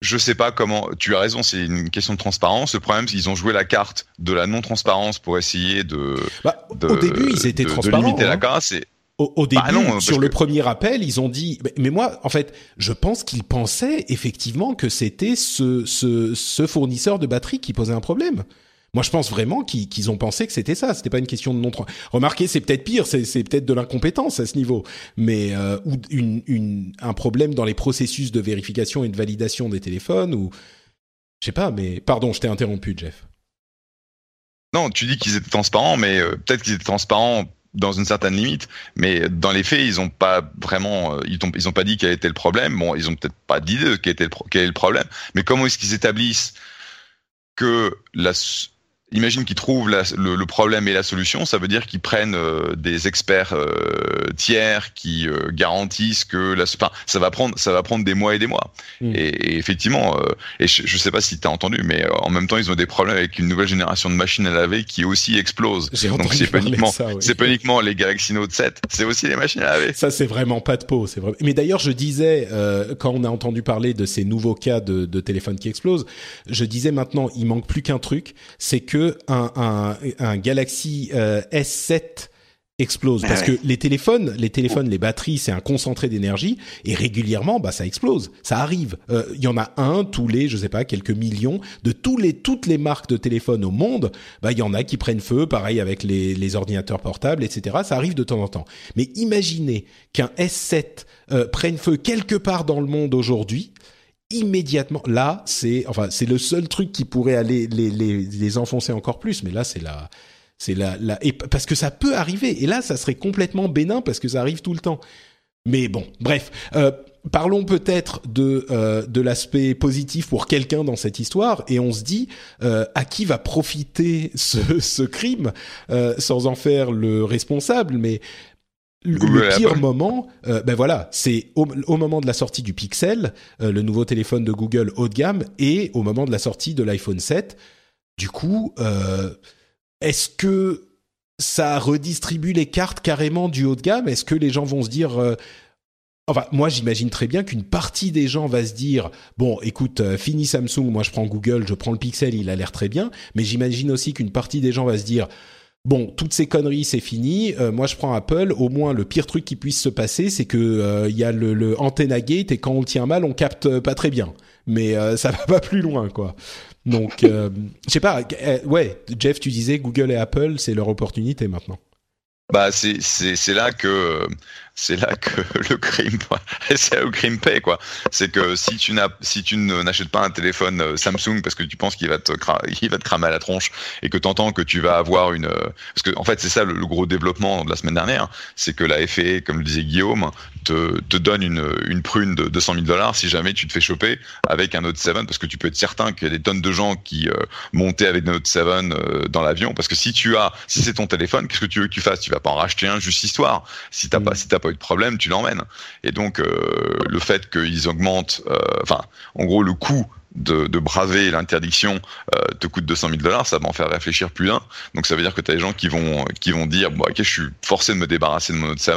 je sais pas comment. Tu as raison, c'est une question de transparence. Le problème, c'est qu'ils ont joué la carte de la non-transparence pour essayer de. Bah, de au début, ils étaient de, transparents. De limiter hein. la casse. Et... Au, au, début, bah non, sur le premier appel, ils ont dit. Mais moi, en fait, je pense qu'ils pensaient effectivement que c'était ce, ce, ce fournisseur de batterie qui posait un problème. Moi, je pense vraiment qu'ils qu ont pensé que c'était ça. C'était pas une question de non. Remarquez, c'est peut-être pire. C'est peut-être de l'incompétence à ce niveau, mais euh, ou un problème dans les processus de vérification et de validation des téléphones ou je sais pas. Mais pardon, je t'ai interrompu, Jeff. Non, tu dis qu'ils étaient transparents, mais euh, peut-être qu'ils étaient transparents dans une certaine limite, mais dans les faits, ils ont pas vraiment, euh, ils ont, ils ont pas dit quel était le problème. Bon, ils ont peut-être pas d'idée de quel était quel est le problème, mais comment est-ce qu'ils établissent que la imagine qu'ils trouvent la, le, le, problème et la solution, ça veut dire qu'ils prennent euh, des experts euh, tiers qui euh, garantissent que la, enfin, ça va prendre, ça va prendre des mois et des mois. Mmh. Et, et, effectivement, et je, je sais pas si tu as entendu, mais en même temps, ils ont des problèmes avec une nouvelle génération de machines à laver qui aussi explose. Donc c'est pas uniquement, oui. c'est pas uniquement les Galaxy Note 7, c'est aussi les machines à laver. Ça c'est vraiment pas de peau, c'est vrai. Mais d'ailleurs, je disais quand on a entendu parler de ces nouveaux cas de, de téléphones qui explosent, je disais maintenant, il manque plus qu'un truc, c'est que un, un, un Galaxy euh, S7 explose parce ah ouais. que les téléphones, les téléphones, les batteries, c'est un concentré d'énergie et régulièrement, bah ça explose, ça arrive. Il euh, y en a un tous les, je sais pas, quelques millions de tous les toutes les marques de téléphones au monde. Bah il y en a qui prennent feu, pareil avec les, les ordinateurs portables, etc. Ça arrive de temps en temps. Mais imaginez qu'un S7 euh, prenne feu quelque part dans le monde aujourd'hui immédiatement. Là, c'est enfin c'est le seul truc qui pourrait aller les, les, les enfoncer encore plus. Mais là, c'est la c'est la, la et parce que ça peut arriver. Et là, ça serait complètement bénin parce que ça arrive tout le temps. Mais bon, bref. Euh, parlons peut-être de euh, de l'aspect positif pour quelqu'un dans cette histoire et on se dit euh, à qui va profiter ce, ce crime euh, sans en faire le responsable mais le, pire Apple. moment euh, ben voilà c'est au, au moment de la sortie du Pixel euh, le nouveau téléphone de Google haut de gamme et au moment de la sortie de l'iPhone 7 du coup euh, est-ce que ça redistribue les cartes carrément du haut de gamme? Est-ce que les gens vont se dire Enfin, moi, j'imagine très bien qu'une partie des gens va se dire bon, écoute, euh, fini Samsung, moi je prends Google, je prends le Pixel, il a l'air très bien. Mais j'imagine aussi qu'une partie des gens va se dire bon, toutes ces conneries, c'est fini. euh, moi, je prends Apple. Au moins, le pire truc qui puisse se passer, c'est que euh, il y a le, le antenna gate et quand on le tient mal, on capte euh, pas très bien. Mais euh, ça (laughs) va pas plus loin, quoi. Donc, euh, je sais pas. euh, ouais, Jeff, tu disais Google et Apple, c'est leur opportunité maintenant. Bah c'est là que c'est là que (laughs) le crime c'est là où le crime paie quoi. C'est que si tu n'as si tu n'achètes pas un téléphone euh, Samsung parce que tu penses qu'il va te (laughs) il va te cramer à la tronche et que t'entends que tu vas avoir une euh, parce que en fait c'est ça le, le gros développement de la semaine dernière, c'est que la FAA comme le disait Guillaume te te donne une une prune de 200 000 dollars si jamais tu te fais choper avec un Note 7 parce que tu peux être certain qu'il y a des tonnes de gens qui euh, montaient avec Note 7 euh, dans l'avion parce que si tu as si c'est ton téléphone qu'est-ce que tu veux que tu fasses? Tu vas pas en racheter un juste histoire si t'as Mm. pas si t'as pas eu de problème tu l'emmènes et donc euh, le fait qu'ils augmentent euh, enfin en gros le coût de, braver l'interdiction euh, te coûte 200 000 dollars, ça va en faire réfléchir plus d'un. Donc ça veut dire que tu as des gens qui vont qui vont dire bon ok je suis forcé de me débarrasser de mon Note 7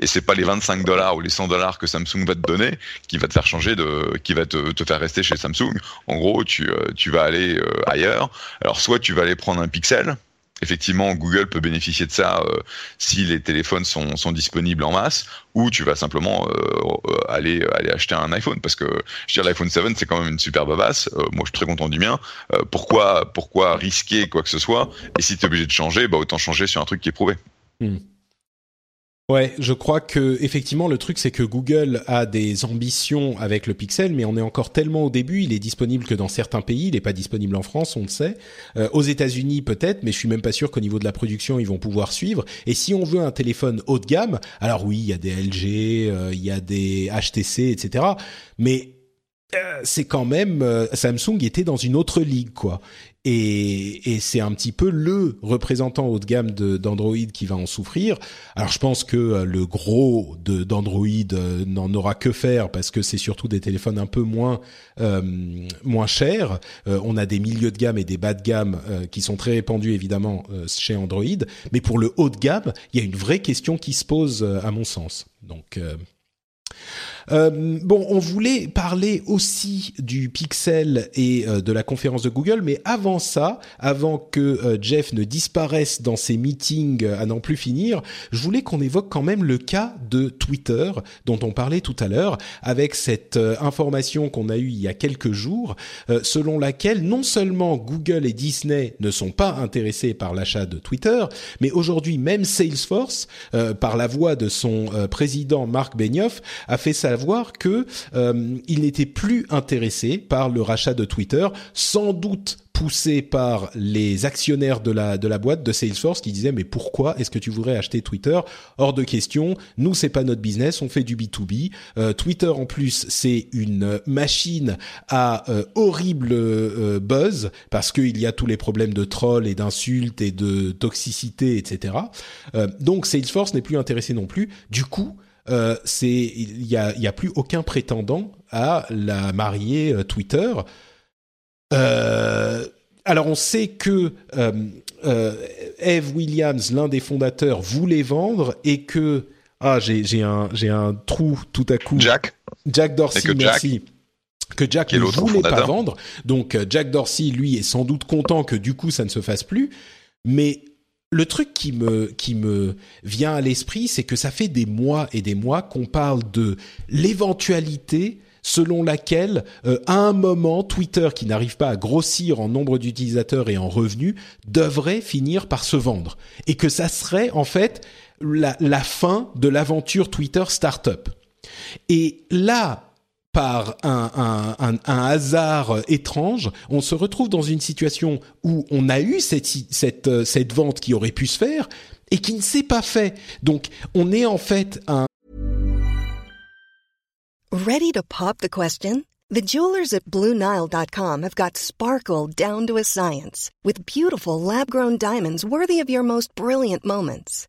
et c'est pas les 25 dollars ou les 100 dollars que Samsung va te donner qui va te faire changer de qui va te, faire rester chez Samsung. En gros tu tu vas aller ailleurs. Alors soit tu vas aller prendre un Pixel effectivement, Google peut bénéficier de ça euh, si les téléphones sont, sont disponibles en masse, ou tu vas simplement euh, euh, aller aller acheter un iPhone parce que je veux dire l'iPhone 7 c'est quand même une super babasse. Euh, moi je suis très content du mien. Euh, pourquoi pourquoi risquer quoi que ce soit? Et si tu es obligé de changer, bah autant changer sur un truc qui est prouvé. Ouais, je crois que effectivement le truc c'est que Google a des ambitions avec le Pixel, mais on est encore tellement au début. Il est disponible que dans certains pays, il n'est pas disponible en France, on le sait. Euh, aux États-Unis peut-être, mais je suis même pas sûr qu'au niveau de la production ils vont pouvoir suivre. Et si on veut un téléphone haut de gamme, alors oui, il y a des LG, euh, il y a des HTC, etc. Mais c'est quand même euh, Samsung était dans une autre ligue quoi. Et, c'est un petit peu le représentant haut de gamme d'Android qui va en souffrir. Alors je pense que euh, le gros d'Android euh, n'en aura que faire parce que c'est surtout des téléphones un peu moins euh, moins chers. Euh, on a des milieux de gamme et des bas de gamme euh, qui sont très répandus évidemment euh, chez Android, mais pour le haut de gamme, il y a une vraie question qui se pose euh, à mon sens. Donc euh, bon, on voulait parler aussi du Pixel et euh, de la conférence de Google, mais avant ça, avant que euh, Jeff ne disparaisse dans ses meetings à n'en plus finir, je voulais qu'on évoque quand même le cas de Twitter dont on parlait tout à l'heure, avec cette information qu'on a eue il y a quelques jours, selon laquelle non seulement Google et Disney ne sont pas intéressés par l'achat de Twitter, mais aujourd'hui même Salesforce, par la voix de son président Marc Benioff, a fait savoir que euh, il n'était plus intéressé par le rachat de Twitter, sans doute poussé par les actionnaires de la de la boîte de Salesforce qui disaient mais pourquoi est-ce que tu voudrais acheter Twitter? Hors de question nous c'est pas notre business on fait du B2B Euh, Twitter en plus c'est une machine à euh, horrible buzz parce qu'il y a tous les problèmes de trolls et d'insultes et de toxicité etc donc Salesforce n'est plus intéressé non plus. Du coup euh, c'est il y a il y a plus aucun prétendant à la marier euh, Twitter. Euh, alors on sait que Eve Williams, l'un des fondateurs, voulait vendre et que ah j'ai j'ai un j'ai un trou tout à coup. Jack, Jack Dorsey, que Jack, merci. Que Jack qui est ne voulait pas vendre. Donc Jack Dorsey, lui, est sans doute content que du coup ça ne se fasse plus. Mais le truc qui me qui me vient à l'esprit, c'est que ça fait des mois et des mois qu'on parle de l'éventualité selon laquelle, euh, à un moment, Twitter, qui n'arrive pas à grossir en nombre d'utilisateurs et en revenus, devrait finir par se vendre. Et que ça serait, en fait, la, la fin de l'aventure Twitter startup. Et là, par un, hasard étrange, on se retrouve dans une situation où on a eu cette, euh, cette vente qui aurait pu se faire et qui ne s'est pas fait. Donc, on est en fait un Ready to pop the question? The jewelers at BlueNile.com have got sparkle down to a science with beautiful lab grown diamonds worthy of your most brilliant moments.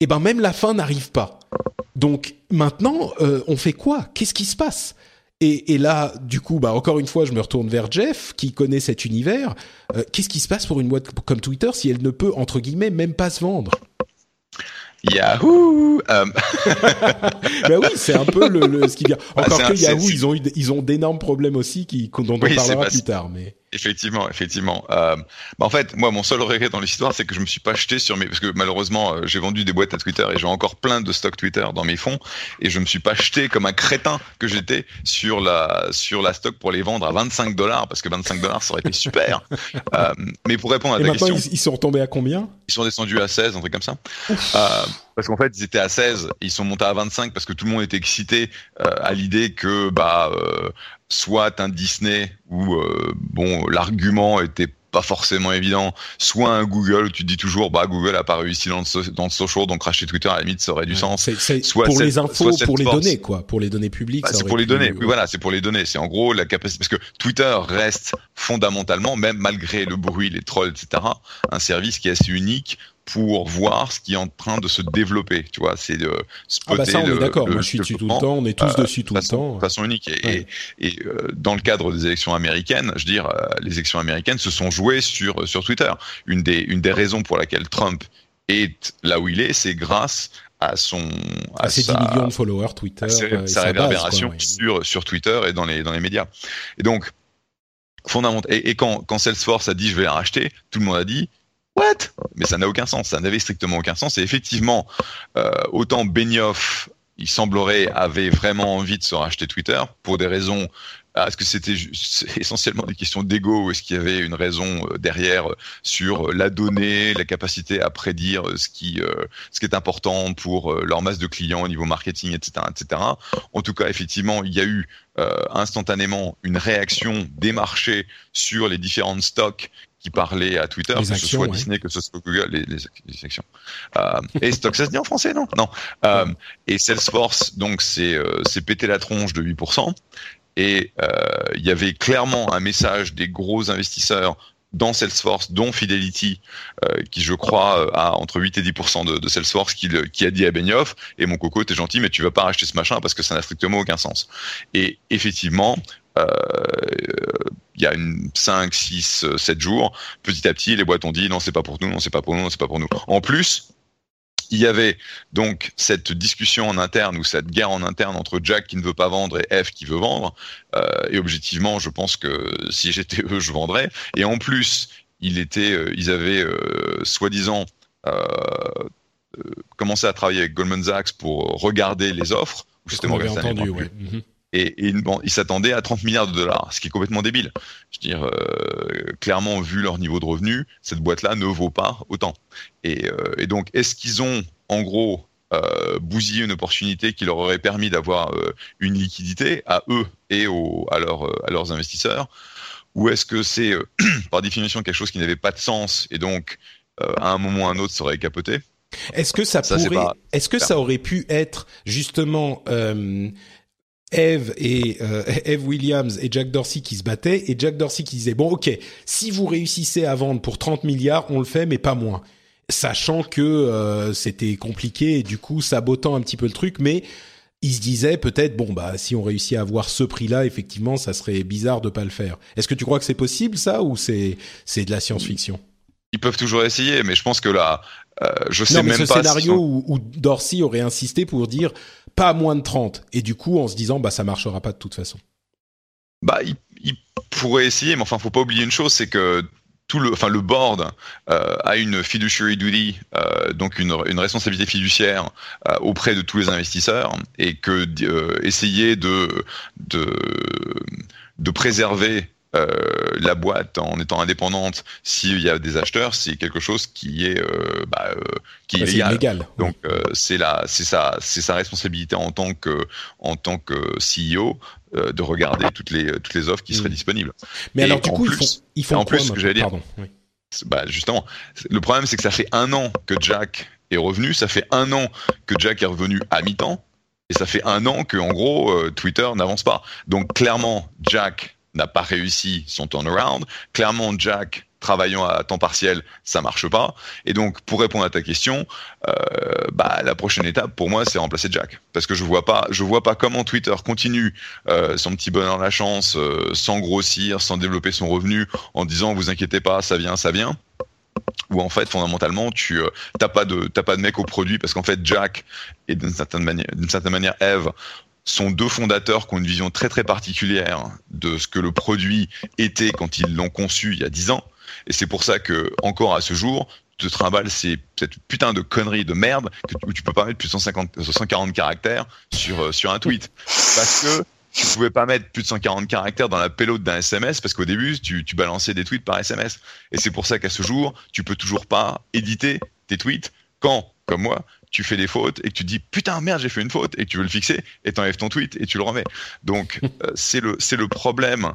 eh ben même la fin n'arrive pas. Donc maintenant, euh, on fait quoi? Qu'est-ce qui se passe? Et, et, là, du coup, bah encore une fois, je me retourne vers Jeff, qui connaît cet univers. Euh, Qu'est-ce qui se passe pour une boîte comme Twitter si elle ne peut entre guillemets même pas se vendre? Yahoo euh... (laughs) Ben oui, c'est un peu le, le ce qui vient. Bah, Encore bah, que Yahoo, ils ont eu, ils ont d'énormes problèmes aussi, qui dont on oui, parlera plus tard. Mais Effectivement, effectivement. Euh, bah en fait, moi, mon seul regret dans l'histoire, c'est que je me suis pas acheté sur mes, parce que malheureusement, euh, j'ai vendu des boîtes à Twitter et j'ai encore plein de stock Twitter dans mes fonds et je me suis pas acheté comme un crétin que j'étais sur la sur la stock pour les vendre à 25 dollars parce que 25 dollars ça aurait été super. (laughs) euh, mais pour répondre à et ta question, ils, ils sont retombés à combien? Ils sont descendus à 16, un truc comme ça. Euh, parce qu'en fait, ils étaient à 16, ils sont montés à 25 parce que tout le monde était excité euh, à l'idée que bah euh, soit un Disney où euh, bon l'argument était pas forcément évident, soit un Google où tu te dis toujours bah Google a pas réussi dans le, dans le social donc racheter Twitter à la limite ça aurait du ouais, sens. Soit pour cette, les infos, pour les données quoi, pour les données publiques. Bah, c'est pour les données. Oui, voilà, c'est pour les données. C'est en gros la capacité parce que Twitter reste fondamentalement même malgré le bruit, les trolls, etc. un service qui est assez unique pour voir ce qui est en train de se développer. Tu vois, c'est de spotter ah bah ça, on le, est d'accord. Moi, je suis dessus tout le temps. On est tous euh, dessus tout façon, le temps. De façon unique. Et, ouais. et, et euh, dans le cadre des élections américaines, je veux dire, euh, les élections américaines se sont jouées sur sur Twitter. Une des une des raisons pour laquelle Trump est là où il est, c'est grâce à son à, à ses sa, 10 millions de followers Twitter, sa, sa réverbération base, quoi, ouais. sur sur Twitter et dans les dans les médias. Et donc fondamental. Et, et quand quand Salesforce a dit je vais la racheter, tout le monde a dit Mais ça n'a aucun sens, ça n'avait strictement aucun sens. Et effectivement, euh, autant Benioff, il semblerait, avait vraiment envie de se racheter Twitter pour des raisons. Est-ce que c'était essentiellement des questions d'ego ou est-ce qu'il y avait une raison derrière sur la donnée, la capacité à prédire ce qui, ce qui est important pour leur masse de clients au niveau marketing, etc., etc. En tout cas, effectivement, il y a eu euh, instantanément une réaction des marchés sur les différentes stocks qui parlaient à Twitter, les que actions, ce soit ouais. Disney, que ce soit Google, les, les, les actions. Euh, et stock, ça se dit en français, non? Non. Euh, et Salesforce, donc, c'est euh, pété la tronche de 8%. Et euh, il y avait clairement un message des gros investisseurs dans Salesforce, dont Fidelity, euh, qui je crois a entre 8 et 10 de, de, Salesforce, qui, le, qui, a dit à Benioff, et mon coco, t'es gentil, mais tu vas pas racheter ce machin parce que ça n'a strictement aucun sens. Et effectivement, euh, il y a une 5, 6, 7 jours, petit à petit, les boîtes ont dit non, c'est pas pour nous, non, c'est pas pour nous, non, c'est pas pour nous. En plus, il y avait donc cette discussion en interne ou cette guerre en interne entre Jack qui ne veut pas vendre et F qui veut vendre. Euh, et objectivement, je pense que si j'étais eux, je vendrais. Et en plus, il était, euh, ils avaient euh, soi-disant commencé à travailler avec Goldman Sachs pour regarder les offres. C'était entendu, ouais. Mm -hmm et, ils s'attendaient à 30 milliards de dollars, ce qui est complètement débile. Je veux dire, euh, clairement, vu leur niveau de revenu, cette boîte-là ne vaut pas autant. Et, euh, et donc, est-ce qu'ils ont, en gros, euh, bousillé une opportunité qui leur aurait permis d'avoir euh, une liquidité à eux et aux, à, leur, à leurs investisseurs? Ou est-ce que c'est, (clears throat) par définition, quelque chose qui n'avait pas de sens et donc, à un moment ou à un autre, ça aurait capoté? Est-ce que ça, ça pourrait, est-ce que ça aurait pu être justement Eve et euh, (laughs) Eve Williams et Jack Dorsey qui se battaient et Jack Dorsey qui disait bon ok si vous réussissez à vendre pour 30 milliards on le fait mais pas moins sachant que euh, c'était compliqué et du coup sabotant un petit peu le truc mais il se disait peut-être bon bah si on réussit à avoir ce prix-là, effectivement, ça serait bizarre de pas le faire. Est-ce que tu crois que c'est possible ça ou c'est c'est de la science-fiction? Ils peuvent toujours essayer, mais je pense que là, euh, je sais non, mais même ce pas. scénario où, où Dorsey aurait insisté pour dire pas moins de 30 et du coup en se disant bah ça marchera pas de toute façon. Bah, il, il pourrait essayer, mais enfin, faut pas oublier une chose, c'est que tout le, enfin le board euh, a une fiduciary duty, euh, donc une, une, responsabilité fiduciaire euh, auprès de tous les investisseurs, et que essayer de, de de préserver euh, la boîte en étant indépendante s'il y a des acheteurs, c'est quelque chose qui est euh, bah, euh, qui est Bah, c'est illégal. Donc euh, c'est la c'est sa c'est sa responsabilité en tant que en tant que CEO euh, de regarder toutes les toutes les offres qui seraient Mm. disponibles. Mais Et alors du coup ils plus- font ils font en quoi plus, ce que j'allais dire, oui. Bah justement, le problème c'est que ça fait un an que Jack est revenu, ça fait un an que Jack est revenu à mi-temps, et ça fait un an que en gros Twitter n'avance pas. Donc clairement Jack n'a pas réussi son turnaround. Clairement Jack travaillant à temps partiel, ça marche pas. Et donc pour répondre à ta question, euh, bah la prochaine étape pour moi c'est remplacer Jack, parce que je vois pas, je vois pas comment Twitter continue euh, son petit bonheur la chance euh, sans grossir, sans développer son revenu, en disant vous inquiétez pas, ça vient, ça vient. Ou en fait fondamentalement tu euh, t'as pas de de mec au produit parce qu'en fait Jack et d'une certaine d'une certaine manière Eve sont deux fondateurs qui ont une vision très très particulière de ce que le produit était quand ils l'ont conçu il y a dix ans. Et c'est pour ça que encore à ce jour te trimballe ces cette putain de conneries de merde où tu peux pas mettre plus de 150 140 caractères sur euh, sur un tweet. Parce que tu pouvais pas mettre plus de 140 caractères dans la payload d'un SMS parce qu'au début tu, tu balançais des tweets par SMS et c'est pour ça qu'à ce jour tu peux toujours pas éditer tes tweets quand comme moi tu fais des fautes et que tu te dis putain merde j'ai fait une faute et que tu veux le fixer et t'enlèves ton tweet et tu le remets. Donc euh, c'est le c'est le problème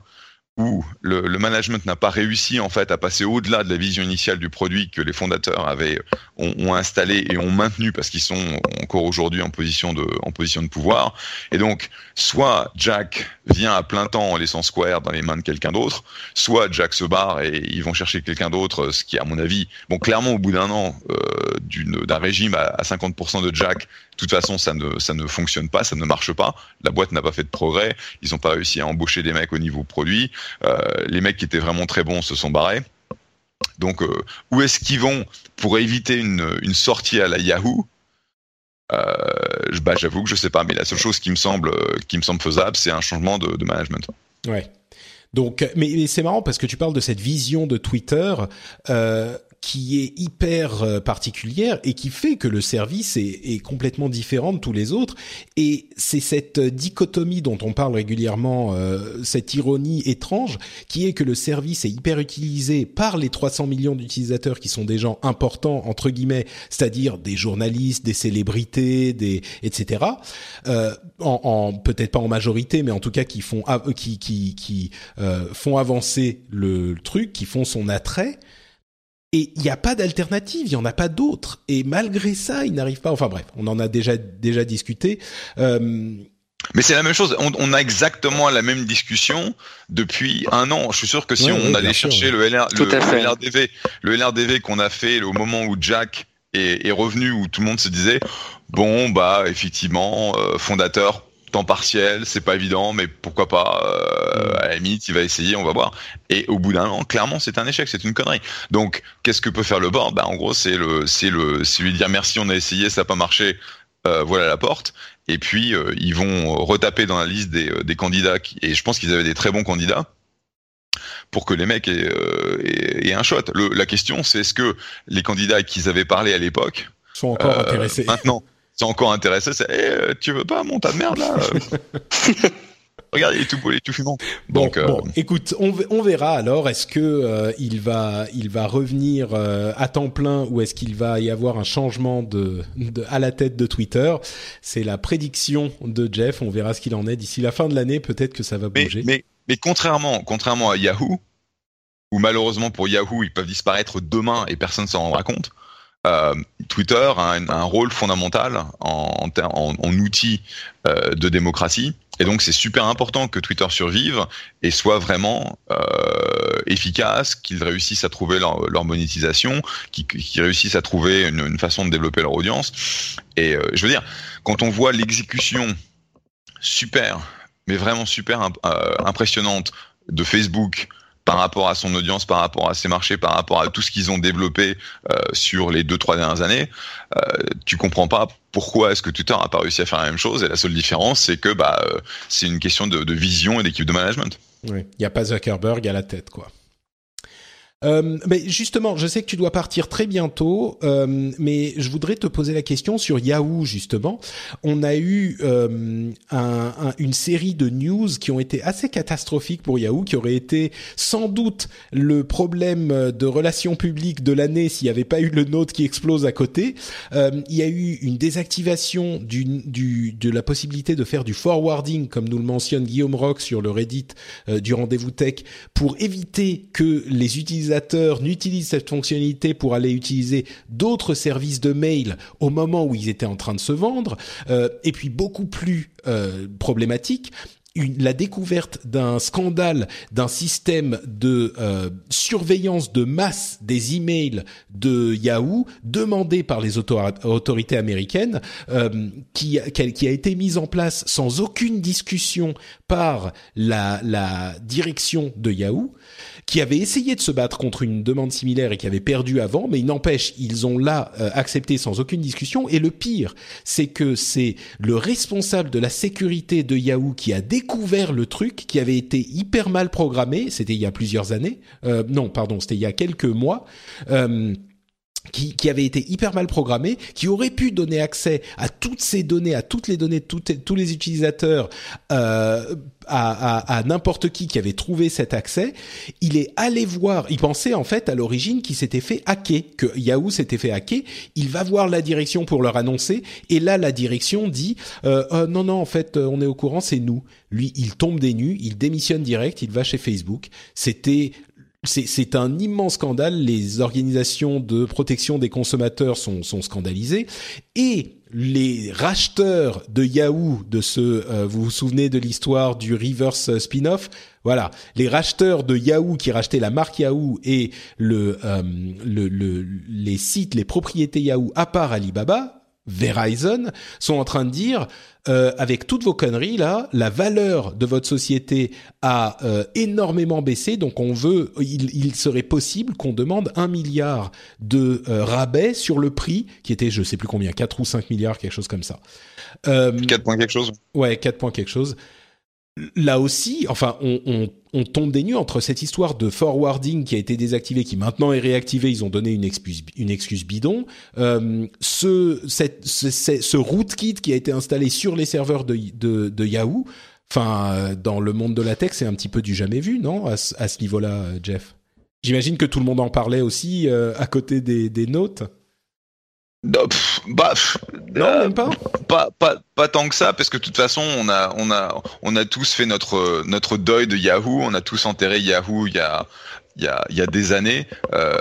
où le, le management n'a pas réussi en fait à passer au-delà de la vision initiale du produit que les fondateurs avaient ont, ont installé et ont maintenu parce qu'ils sont encore aujourd'hui en position de en position de pouvoir. Et donc soit Jack vient à plein temps en laissant Square dans les mains de quelqu'un d'autre soit Jack se barre et ils vont chercher quelqu'un d'autre ce qui à mon avis bon clairement au bout d'un an euh, d'un régime à, à 50% de Jack de toute façon ça ne ça ne fonctionne pas ça ne marche pas la boîte n'a pas fait de progrès ils n'ont pas réussi à embaucher des mecs au niveau produit euh, les mecs qui étaient vraiment très bons se sont barrés. Donc, euh, où est-ce qu'ils vont pour éviter une, une sortie à la Yahoo? Euh, bah, J'avoue que je sais pas, mais la seule chose qui me semble, euh, qui me semble faisable, c'est un changement de, management. Ouais. Donc, mais, c'est marrant parce que tu parles de cette vision de Twitter qui est hyper euh, particulière et qui fait que le service est, est complètement différent de tous les autres. Et c'est cette dichotomie dont on parle régulièrement, euh, cette ironie étrange, qui est que le service est hyper utilisé par les 300 millions d'utilisateurs qui sont des gens importants entre guillemets, c'est-à-dire des journalistes, des célébrités, des etc. Euh, en, en peut-être pas en majorité, mais en tout cas qui font qui qui qui euh, font avancer le, le truc, qui font son attrait. Et il n'y a pas d'alternative, il y en a pas d'autres. Et malgré ça, ils n'arrivent pas. Enfin bref, on en a déjà déjà discuté. Euh, Mais c'est la même chose. On, on a exactement la même discussion depuis un an. Je suis sûr que si Ouais, on ouais, allait sûr, chercher ouais. le, LR, le, LRDV, le LRDV qu'on a fait au moment où Jack est, est revenu, où tout le monde se disait bon bah effectivement euh, fondateur temps partiel, c'est pas évident, mais pourquoi pas euh, à la limite il va essayer, on va voir. Et au bout d'un an, clairement c'est un échec, c'est une connerie. Donc qu'est-ce que peut faire le board? Bah en gros c'est le c'est le c'est lui dire merci, on a essayé, ça n'a pas marché. euh, voilà la porte. Et puis euh, ils vont retaper dans la liste des, euh, des candidats. Qui, et je pense qu'ils avaient des très bons candidats pour que les mecs aient, aient- aient un shot. Le- la question c'est est-ce que les candidats à qui ils avaient parlé à l'époque sont encore intéressés? maintenant sont encore intéressés C'est Eh, euh, tu veux pas mon tas de merde là euh (laughs) Regarde, il est tout beau, il est tout fumant. Bon, Donc, euh, écoute, on, verra alors. Est-ce que euh, il va, il va revenir euh, à temps plein ou est-ce qu'il va y avoir un changement de, de à la tête de Twitter? C'est la prédiction de Jeff. On verra ce qu'il en est d'ici la fin de l'année. Peut-être que ça va mais, bouger. mais, mais contrairement, contrairement à Yahoo, où malheureusement pour Yahoo, ils peuvent disparaître demain et personne s'en rendra compte, euh, Twitter a un, rôle fondamental en, en, en- outil euh, de démocratie. Et donc c'est super important que Twitter survive et soit vraiment euh, efficace, qu'ils réussissent à trouver leur, monétisation, qu'ils réussissent à trouver une, façon de développer leur audience. Et je veux dire, quand on voit l'exécution super, mais vraiment super impressionnante de Facebook par rapport à son audience, par rapport à ses marchés, par rapport à tout ce qu'ils ont développé euh, sur les deux trois dernières années, euh, tu comprends pas pourquoi est-ce que Twitter a pas réussi à faire la même chose. Et la seule différence, c'est que bah euh, c'est une question de, de vision et d'équipe de management. Oui, il n'y a pas Zuckerberg à la tête, quoi. Euh, mais justement, je sais que tu dois partir très bientôt, euh, mais je voudrais te poser la question sur Yahoo justement. On a eu euh, un, un, une série de news qui ont été assez catastrophiques pour Yahoo, qui auraient été sans doute le problème de relations publiques de l'année s'il n'y avait pas eu le Note qui explose à côté. Euh, il y a eu une désactivation de la possibilité de faire du forwarding, comme nous le mentionne Guillaume Rock sur le Reddit du rendez-vous tech, pour éviter que les utilisateurs n'utilisent cette fonctionnalité pour aller utiliser d'autres services de mail au moment où ils étaient en train de se vendre. Euh, et puis beaucoup plus euh, problématique, la découverte d'un scandale d'un système de euh, surveillance de masse des emails de Yahoo demandé par les autorités américaines, qui, qui, a été mise en place sans aucune discussion par la, la direction de Yahoo qui avait essayé de se battre contre une demande similaire et qui avait perdu avant, mais il n'empêche, ils ont là euh, accepté sans aucune discussion. Et le pire, c'est que c'est le responsable de la sécurité de Yahoo qui a découvert le truc, qui avait été hyper mal programmé. C'était il y a plusieurs années. Euh, non, pardon, c'était il y a quelques mois. Euh, qui, qui, avait été hyper mal programmé, qui aurait pu donner accès à toutes ces données, à toutes les données de tous les utilisateurs, euh, à, à, à n'importe qui qui avait trouvé cet accès. Il est allé voir, il pensait en fait à l'origine qu'il s'était fait hacker, que Yahoo s'était fait hacker. Il va voir la direction pour leur annoncer, et là la direction dit euh, euh non non en fait on est au courant, c'est nous. Lui il tombe des nues, il démissionne direct, il va chez Facebook. C'était c'est un immense scandale. Les organisations de protection des consommateurs sont, sont scandalisées. Et les racheteurs de Yahoo, de ce, euh, vous vous souvenez de l'histoire du reverse spin-off, voilà, les racheteurs de Yahoo qui rachetaient la marque Yahoo et le, euh, le, le, les sites, les propriétés Yahoo à part Alibaba, Verizon sont en train de dire euh, avec toutes vos conneries là, la valeur de votre société a euh, énormément baissé, donc on veut, il, il serait possible qu'on demande un milliard de euh, rabais sur le prix qui était, je sais plus combien, 4 ou 5 milliards, quelque chose comme ça. 4 points quelque chose. Ouais, 4 points quelque chose là aussi, enfin, on, on, on, tombe des nues entre cette histoire de forwarding qui a été désactivé, qui maintenant est réactivé. Ils ont donné une excuse, une excuse bidon. Euh, ce, cette, ce, ce, rootkit qui a été installé sur les serveurs de, de, de Yahoo. Enfin, euh, dans le monde de la tech, c'est un petit peu du jamais vu, non À, ce niveau-là, Jeff? J'imagine que tout le monde en parlait aussi euh, à côté des, des notes bah, non, euh, même pas. pas. pas. Pas tant que ça, parce que de toute façon, on a, on a, on a tous fait notre, notre deuil de Yahoo. On a tous enterré Yahoo il y a, il y a, il y a des années. Euh,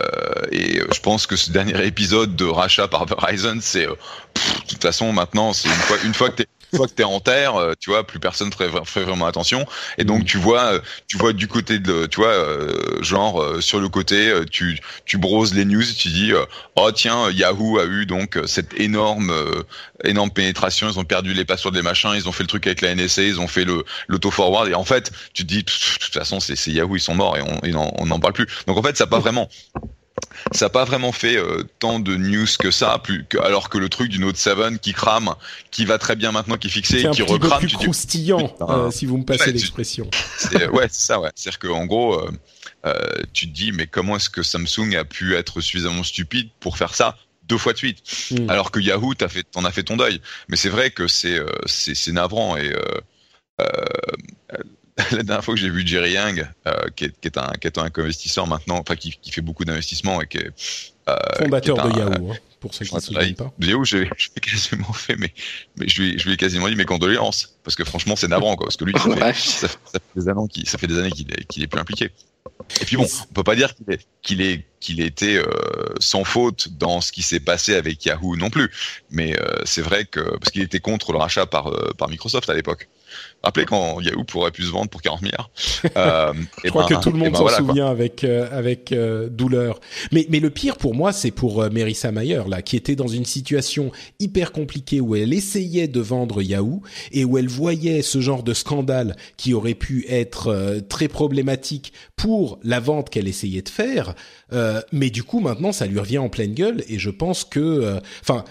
et je pense que ce dernier épisode de rachat par Verizon, c'est, euh, de toute façon, maintenant, c'est une fois, une fois que t'es une fois que t'es en terre, euh, tu vois, plus personne ferait, ferait vraiment attention. Et donc tu vois, euh, tu vois du côté de, tu vois, euh, genre sur le côté, tu tu broses les news, tu dis, oh tiens, Yahoo a eu donc cette énorme énorme pénétration, ils ont perdu les passwords des machins, ils ont fait le truc avec la NSA, ils ont fait le l'auto forward et en fait, tu te dis, de toute façon, c'est Yahoo, ils sont morts et on n'en parle plus. Donc en fait, ça pas vraiment ça n'a pas vraiment fait euh, tant de news que ça, plus que, alors que le truc du Note 7 qui crame, qui va très bien maintenant, qui est fixé, et qui un recrame. Peu plus croustillant, euh, si vous me passez l'expression. (laughs) Ouais, c'est ça, ouais. C'est-à-dire qu'en gros, euh, euh, tu te dis, mais comment est-ce que Samsung a pu être suffisamment stupide pour faire ça deux fois de suite, mm. alors que Yahoo, t'as fait, t'en as fait ton deuil. Mais c'est vrai que c'est, c'est, c'est navrant et (laughs) la dernière fois que j'ai vu Jerry Yang, euh, qui, est, qui, est, un, qui est un investisseur maintenant, enfin qui, qui fait beaucoup d'investissements et qui est euh, fondateur de Yahoo, hein, pour ceux qui ne se souviennent pas. De Yahoo, (laughs) je l'ai quasiment fait, mais, mais je, lui, je lui ai quasiment dit mes condoléances, parce que franchement c'est navrant, quoi, parce que lui, ça (laughs) fait, ça, ça fait des années qu'il, ça fait des années qu'il est, qu'il est plus impliqué. Et puis bon, on peut pas dire qu'il est, qu'il est, qu'il était euh, sans faute dans ce qui s'est passé avec Yahoo non plus, mais euh, c'est vrai que parce qu'il était contre le rachat par euh, par Microsoft à l'époque. Rappelez quand Yahoo pourrait pu se vendre pour 40 milliards. (laughs) Euh, Je crois ben, que tout le monde ben s'en souvient avec euh, avec euh, douleur. Mais mais le pire pour moi, c'est pour Marissa Mayer là, qui était dans une situation hyper compliquée où elle essayait de vendre Yahoo et où elle voyait ce genre de scandale qui aurait pu être très problématique pour la vente qu'elle essayait de faire. mais du coup, maintenant, ça lui revient en pleine gueule et je pense que, enfin,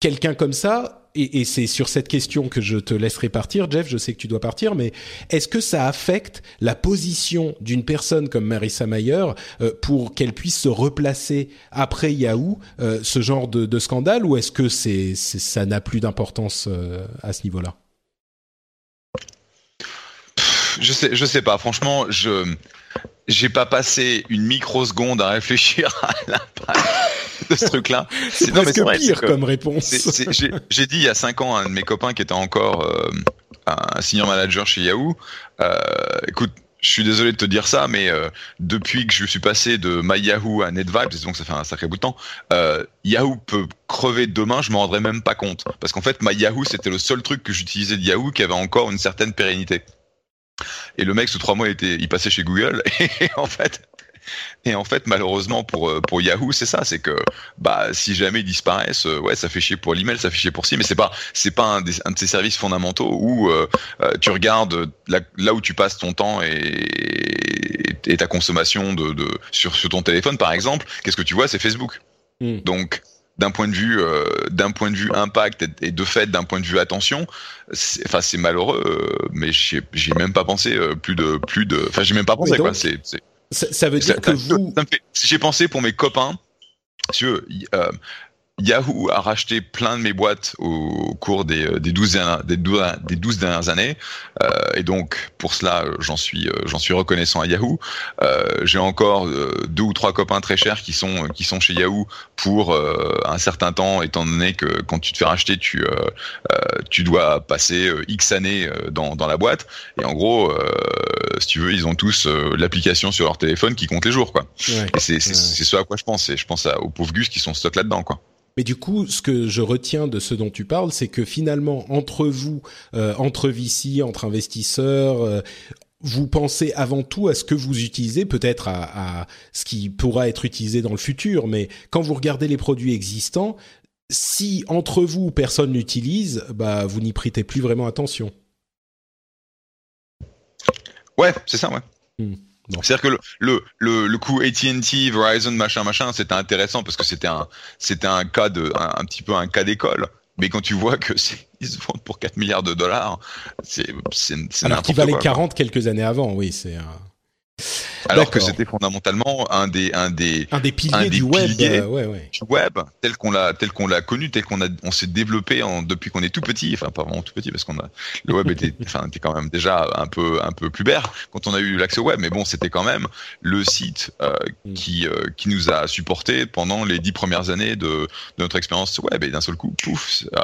quelqu'un comme ça, et, c'est sur cette question que je te laisserai partir, Jeff, je sais que tu dois partir, mais est-ce que ça affecte la position d'une personne comme Marissa Mayer euh, pour qu'elle puisse se replacer après Yahoo, euh, ce genre de, scandale, ou est-ce que ça n'a plus d'importance euh, à ce niveau-là? Je sais, je sais pas. Franchement, je j'ai pas passé une microseconde à réfléchir à l'impact (laughs) de ce truc-là. C'est presque vrai, pire comme réponse. J'ai dit il y a cinq ans à un de mes copains qui était encore euh, un senior manager chez Yahoo, euh, écoute, je suis désolé de te dire ça, mais euh, depuis que je suis passé de MyYahoo à NetVibes, donc ça fait un sacré bout de temps, euh, Yahoo peut crever demain, je m'en rendrais même pas compte. Parce qu'en fait, MyYahoo, c'était le seul truc que j'utilisais de Yahoo qui avait encore une certaine pérennité. Et le mec, sous trois mois, il, était, il passait chez Google. (laughs) Et en fait, et en fait, malheureusement pour euh, pour Yahoo, c'est ça, c'est que bah si jamais ils disparaissent, euh, ouais, ça fait chier pour l'email, ça fait chier pour si, mais c'est pas c'est pas un, des, un, de ces services fondamentaux où euh, tu regardes là où tu passes ton temps et, et ta consommation de, de sur sur ton téléphone par exemple, qu'est-ce que tu vois, c'est Facebook. Hmm. Donc d'un point de vue d'un point de vue impact et, de fait d'un point de vue attention enfin c'est malheureux mais j'ai même pas pensé plus de plus de enfin j'ai même pas pensé quoi c'est ça, veut dire que vous. J'ai pensé pour mes copains. Si euh, Yahoo a racheté plein de mes boîtes au, cours des, euh, des, 12, des, 12, des 12 dernières années. Euh, et donc, pour cela, j'en suis, euh, j'en suis reconnaissant à Yahoo. Euh, J'ai encore euh, deux ou trois copains très chers qui sont, qui sont chez Yahoo pour un certain temps, étant donné que quand tu te fais racheter, tu, tu dois passer X années dans, dans la boîte. Et en gros, si tu veux, ils ont tous l'application sur leur téléphone qui compte les jours. Quoi. et c'est ce à quoi je pense. Et je pense à, aux pauvres gus qui sont stock là-dedans. quoi. Mais du coup, ce que je retiens de ce dont tu parles, c'est que finalement, entre vous, euh, entre VC, entre investisseurs, euh, vous pensez avant tout à ce que vous utilisez, peut-être à, à, ce qui pourra être utilisé dans le futur, mais quand vous regardez les produits existants, si entre vous personne n'utilise, bah vous n'y prêtez plus vraiment attention. Ouais, c'est ça, ouais. Hmm. C'est-à-dire que le, le, le, le coup AT&T, Verizon, machin, machin, c'était intéressant parce que c'était un, c'était un cas de, un, petit peu un cas d'école. Mais quand tu vois que ils se vendent pour 4 milliards de dollars, c'est, c'est, c'est Alors qu'il valait 40 quelques années avant, oui, c'est un... Alors que c'était fondamentalement un des un des un des piliers, du, web, euh, ouais, ouais. du web tel qu'on l'a tel qu'on l'a connu tel qu'on a on s'est développé en, depuis qu'on est tout petit enfin pas vraiment tout petit parce qu'on a le web était (laughs) enfin était quand même déjà un peu un peu plus bert quand on a eu l'accès au web mais bon c'était quand même le site euh, mm. qui euh, qui nous a supporté pendant les dix premières années de, de notre expérience web et d'un seul coup pouf euh,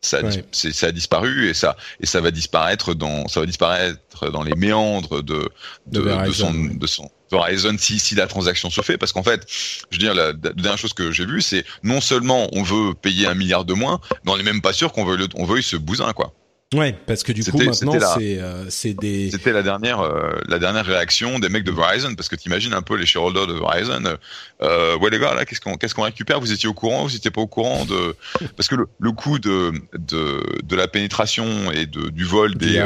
ça a, ça a disparu et ça et ça va disparaître dans ça va disparaître dans les méandres de de, de, son de son Verizon si si la transaction se fait. Parce qu'en fait je veux dire la, dernière chose que j'ai vue c'est non seulement on veut payer un milliard de moins mais on n'est même pas sûr qu'on veut on veuille ce bousin quoi Ouais, parce que du coup maintenant c'est euh, des. C'était la dernière euh, la dernière réaction des mecs de Verizon parce que t'imagines un peu les shareholders de Verizon. Euh, ouais les gars là qu'est-ce qu'on qu'est-ce qu'on récupère? Vous étiez au courant? Vous étiez pas au courant de (laughs) parce que le, le coût de, de de la pénétration et de du vol des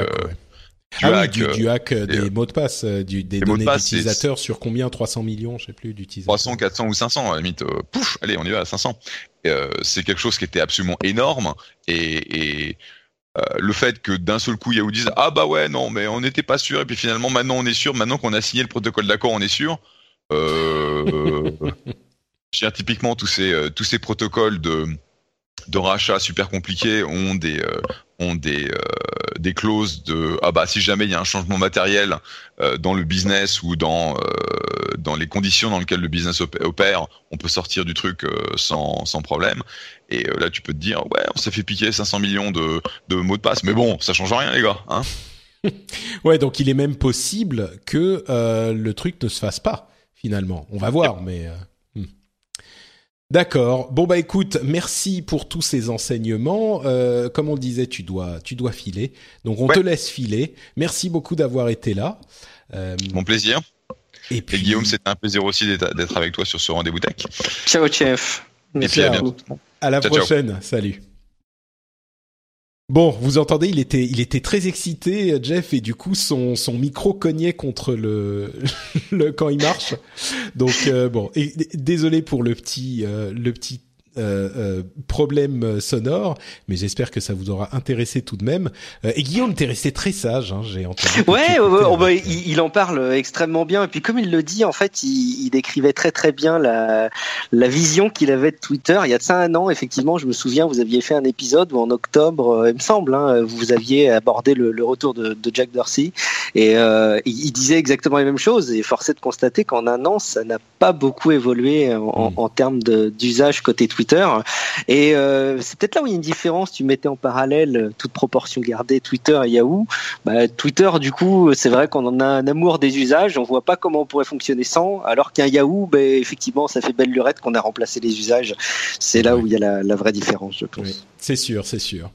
du hack, du, ah hack, oui, du, hack des mots de passe, du, des, données d'utilisateurs sur combien? 300 millions, je sais plus, d'utilisateurs. 300, 400 ou 500 à la limite. pouf, allez, on y va à 500. c'est quelque chose qui était absolument énorme et, et euh, le fait que d'un seul coup Yahoo dise ah bah ouais non mais on n'était pas sûr. Et puis finalement maintenant on est sûr. Maintenant qu'on a signé le protocole d'accord on est sûr. Euh, (laughs) je typiquement tous ces euh, tous ces protocoles de de rachat super compliqués ont des euh, ont des euh, des clauses de ah bah si jamais il y a un changement matériel euh, dans le business ou dans dans les conditions dans lesquelles le business opère, on peut sortir du truc sans sans problème. Et là tu peux te dire ouais on s'est fait piquer 500 millions de de mots de passe, mais bon ça change rien les gars, hein. (laughs) ouais donc il est même possible que le truc ne se fasse pas finalement. On va voir, mais D'accord. Bon bah écoute, merci pour tous ces enseignements. Euh, comme on disait, tu dois, tu dois filer. Donc on te laisse filer. Merci beaucoup d'avoir été là. Euh, Mon plaisir. Et, puis... Guillaume, c'était un plaisir aussi d'être avec toi sur ce rendez-vous tech. Ciao, chef. Merci à bientôt. À la prochaine. Salut. Bon, vous entendez, il était, il était très excité, Jeff, et du coup son son micro cognait contre le, (laughs) le quand il marche. Donc euh, bon, et, désolé pour le petit euh, le petit euh, euh, problème sonore, mais j'espère que ça vous aura intéressé tout de même. Euh, et Guillaume, t'es resté très sage, hein, j'ai entendu. Ouais, oh, bah, il, en parle extrêmement bien. Et puis comme il le dit, en fait, il, il décrivait très très bien la, la vision qu'il avait de Twitter. Il y a de ça un an, effectivement, je me souviens, vous aviez fait un épisode où en octobre, il me semble, hein, vous aviez abordé le, le retour de, de, Jack Dorsey, et il disait exactement les mêmes choses. Et forcé de constater qu'en un an, ça n'a pas beaucoup évolué en, mm. en termes d'usage côté Twitter Twitter. Et euh, c'est peut-être là où il y a une différence. Tu mettais en parallèle, euh, toute proportion gardée, Twitter et Yahoo. Bah, Twitter, du coup, c'est vrai qu'on en a un amour des usages. On voit pas comment on pourrait fonctionner sans. Alors qu'un Yahoo, bah, effectivement, ça fait belle lurette qu'on a remplacé les usages. C'est là où il y a la, la vraie différence, je pense. C'est sûr, c'est sûr.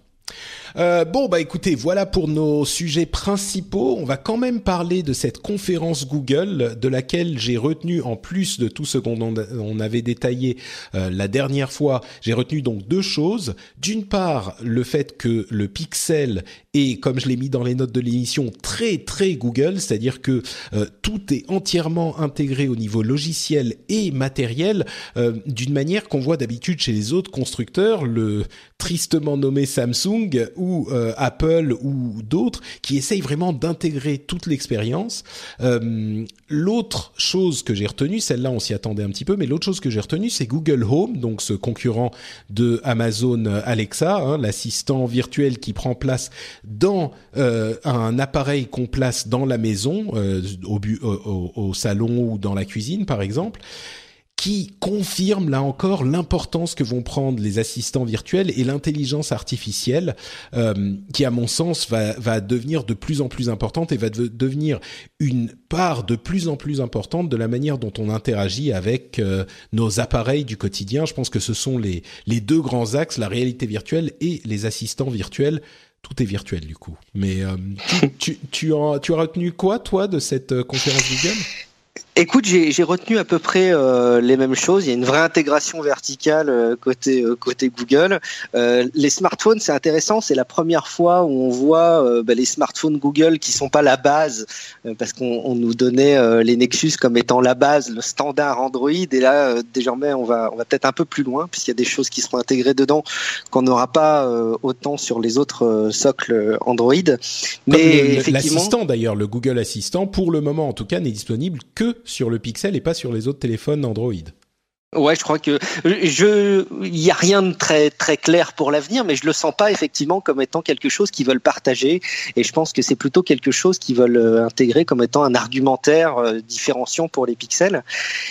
Euh, bon, bah écoutez, voilà pour nos sujets principaux. On va quand même parler de cette conférence Google, de laquelle j'ai retenu, en plus de tout ce qu'on on avait détaillé euh, la dernière fois, j'ai retenu donc deux choses. D'une part, le fait que le Pixel est, comme je l'ai mis dans les notes de l'émission, très très Google, c'est-à-dire que euh, tout est entièrement intégré au niveau logiciel et matériel, euh, d'une manière qu'on voit d'habitude chez les autres constructeurs, le tristement nommé Samsung euh, Apple ou d'autres qui essayent vraiment d'intégrer toute l'expérience. Euh, l'autre chose que j'ai retenue, celle-là on s'y attendait un petit peu, mais l'autre chose que j'ai retenue, c'est Google Home, donc ce concurrent de Amazon Alexa, hein, l'assistant virtuel qui prend place dans euh, un appareil qu'on place dans la maison, au salon ou dans la cuisine par exemple qui confirme là encore l'importance que vont prendre les assistants virtuels et l'intelligence artificielle, euh, qui à mon sens va, va devenir de plus en plus importante et va devenir une part de plus en plus importante de la manière dont on interagit avec euh, nos appareils du quotidien. Je pense que ce sont les, les deux grands axes, la réalité virtuelle et les assistants virtuels tout est virtuel du coup. Mais euh, tu, tu, tu as retenu quoi, toi, de cette euh, conférence Google? Écoute, j'ai retenu à peu près euh, les mêmes choses. Il y a une vraie intégration verticale euh, côté euh, côté Google. les smartphones, c'est intéressant. C'est la première fois où on voit bah, les smartphones Google qui sont pas la base, parce qu'on nous donnait les Nexus comme étant la base, le standard Android. Et là, désormais, on va on va peut-être un peu plus loin, puisqu'il y a des choses qui seront intégrées dedans qu'on n'aura pas autant sur les autres socles Android. Mais l'assistant d'ailleurs, le Google Assistant, pour le moment en tout cas, n'est disponible que sur le Pixel et pas sur les autres téléphones Android. Ouais, je crois que je, il y a rien de très très clair pour l'avenir, mais je le sens pas effectivement comme étant quelque chose qu'ils veulent partager, et je pense que c'est plutôt quelque chose qu'ils veulent euh, intégrer comme étant un argumentaire euh, différenciant pour les pixels.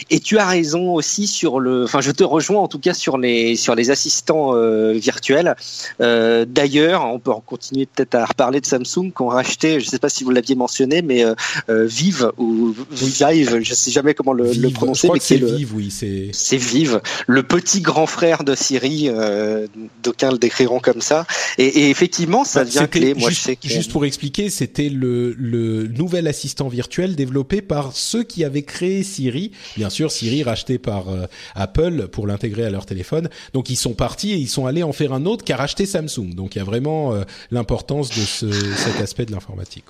Et tu as raison aussi sur le, enfin, je te rejoins en tout cas sur les sur les assistants euh, virtuels. D'ailleurs, on peut en continuer peut-être à reparler de Samsung qu'on racheté, je sais pas si vous l'aviez mentionné, mais Vive ou Vive, je sais jamais comment le, le prononcer, mais c'est Vive, oui, c'est c'est Vive, le petit grand frère de Siri, euh, d'aucuns le décriront comme ça. Et, effectivement, ça bah, devient clé. Moi, juste, je sais que... juste pour expliquer, c'était le, le nouvel assistant virtuel développé par ceux qui avaient créé Siri. Bien sûr, Siri racheté par euh, Apple pour l'intégrer à leur téléphone. Donc ils sont partis et ils sont allés en faire un autre qui a racheté Samsung. Donc il y a vraiment euh, l'importance de ce, cet aspect de l'informatique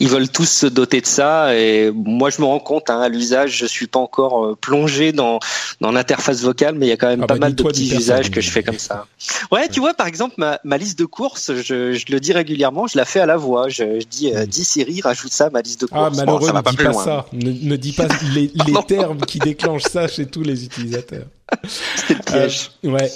ils veulent tous se doter de ça. Et moi, je me rends compte hein, à l'usage, je suis pas encore euh, plongé dans dans l'interface vocale, mais il y a quand même ah pas bah, mal de petits usages que je fais comme ça. Ouais, tu vois, par exemple, ma, ma liste de courses, je, je, le dis régulièrement, je la fais à la voix. Je, je dis, euh, dis Siri, rajoute ça à ma liste de ah, courses. Ah, malheureux, ne dis pas, ça. Ne, ne, dis pas (laughs) les, les termes qui déclenchent ça chez tous les utilisateurs. (laughs) C'était le piège. Euh, ouais.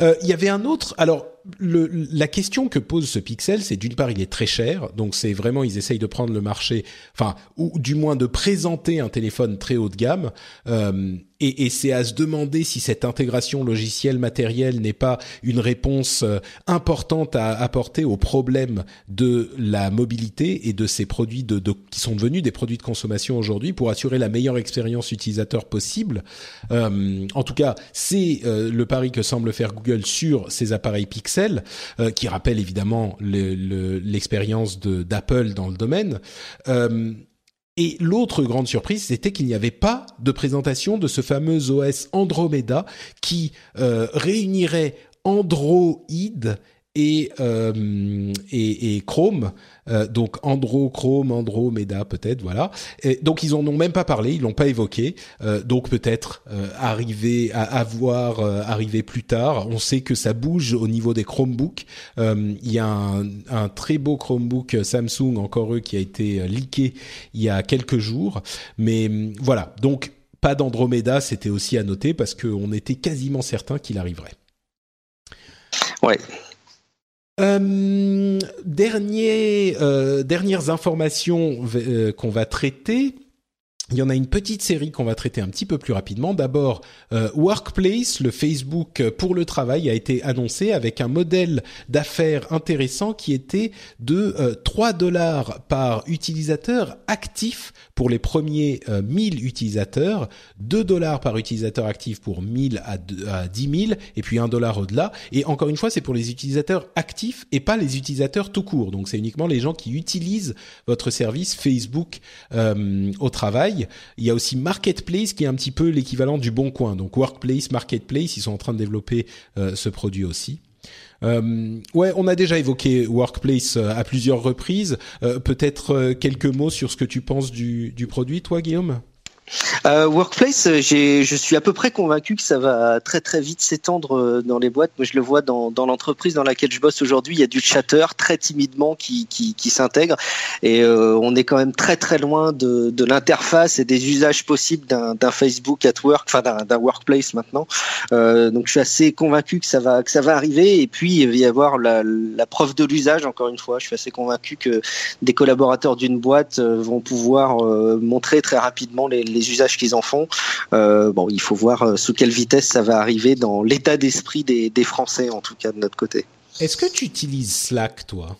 Euh, il y avait un autre. Alors, le, la question que pose ce Pixel, c'est d'une part, il est très cher, donc c'est vraiment ils essayent de prendre le marché, enfin, ou du moins de présenter un téléphone très haut de gamme. Euh, et, et c'est à se demander si cette intégration logicielle matérielle n'est pas une réponse euh, importante à apporter aux problèmes de la mobilité et de ces produits de, qui sont devenus des produits de consommation aujourd'hui pour assurer la meilleure expérience utilisateur possible. Euh, en tout cas, c'est euh, le pari que semble faire Google sur ces appareils Pixel, euh, qui rappelle évidemment l'expérience le, d'Apple dans le domaine. Et l'autre grande surprise, c'était qu'il n'y avait pas de présentation de ce fameux OS Andromeda qui euh, réunirait Android et, euh, et, et, Chrome, euh, donc Andro, Chrome, Andromeda peut-être, voilà. Donc ils en ont même pas parlé, ils l'ont pas évoqué. Euh, donc peut-être euh, arriver à avoir euh, arriver plus tard. On sait que ça bouge au niveau des Chromebooks. Il y a un, un, très beau Chromebook Samsung, encore eux, qui a été leaké il y a quelques jours. Mais voilà, donc pas d'Andromeda, c'était aussi à noter parce qu'on était quasiment certain qu'il arriverait. Ouais, euh, dernier, euh, dernières informations euh, qu'on va traiter. Il y en a une petite série qu'on va traiter un petit peu plus rapidement. D'abord, euh, Workplace, le Facebook pour le travail, a été annoncé avec un modèle d'affaires intéressant qui était de euh, 3 dollars par utilisateur actif pour les premiers euh, 1000 utilisateurs, 2 dollars par utilisateur actif pour 1000 à, 2, à 10 000, et puis 1 dollar au-delà. Et encore une fois, c'est pour les utilisateurs actifs et pas les utilisateurs tout court. Donc c'est uniquement les gens qui utilisent votre service Facebook euh, au travail. Il y a aussi Marketplace qui est un petit peu l'équivalent du Bon Coin. Donc Workplace, Marketplace, ils sont en train de développer euh, ce produit aussi. Euh, ouais, on a déjà évoqué Workplace euh, à plusieurs reprises. Peut-être quelques mots sur ce que tu penses du produit, toi, Guillaume? Euh, Workplace, je suis à peu près convaincu que ça va très très vite s'étendre euh, dans les boîtes. Moi, je le vois dans, dans l'entreprise dans laquelle je bosse aujourd'hui. Il y a du chatter très timidement qui, qui, qui s'intègre et euh, on est quand même très très loin de, de l'interface et des usages possibles d'un Facebook at work, enfin d'un Workplace maintenant. Euh, donc, je suis assez convaincu que ça va que ça va arriver. Et puis, il va y avoir la, la preuve de l'usage. Encore une fois, je suis assez convaincu que des collaborateurs d'une boîte euh, vont pouvoir euh, montrer très rapidement les les usages qu'ils en font. Euh, bon, il faut voir euh, sous quelle vitesse ça va arriver dans l'état d'esprit des, des Français, en tout cas de notre côté. Est-ce que tu utilises Slack, toi?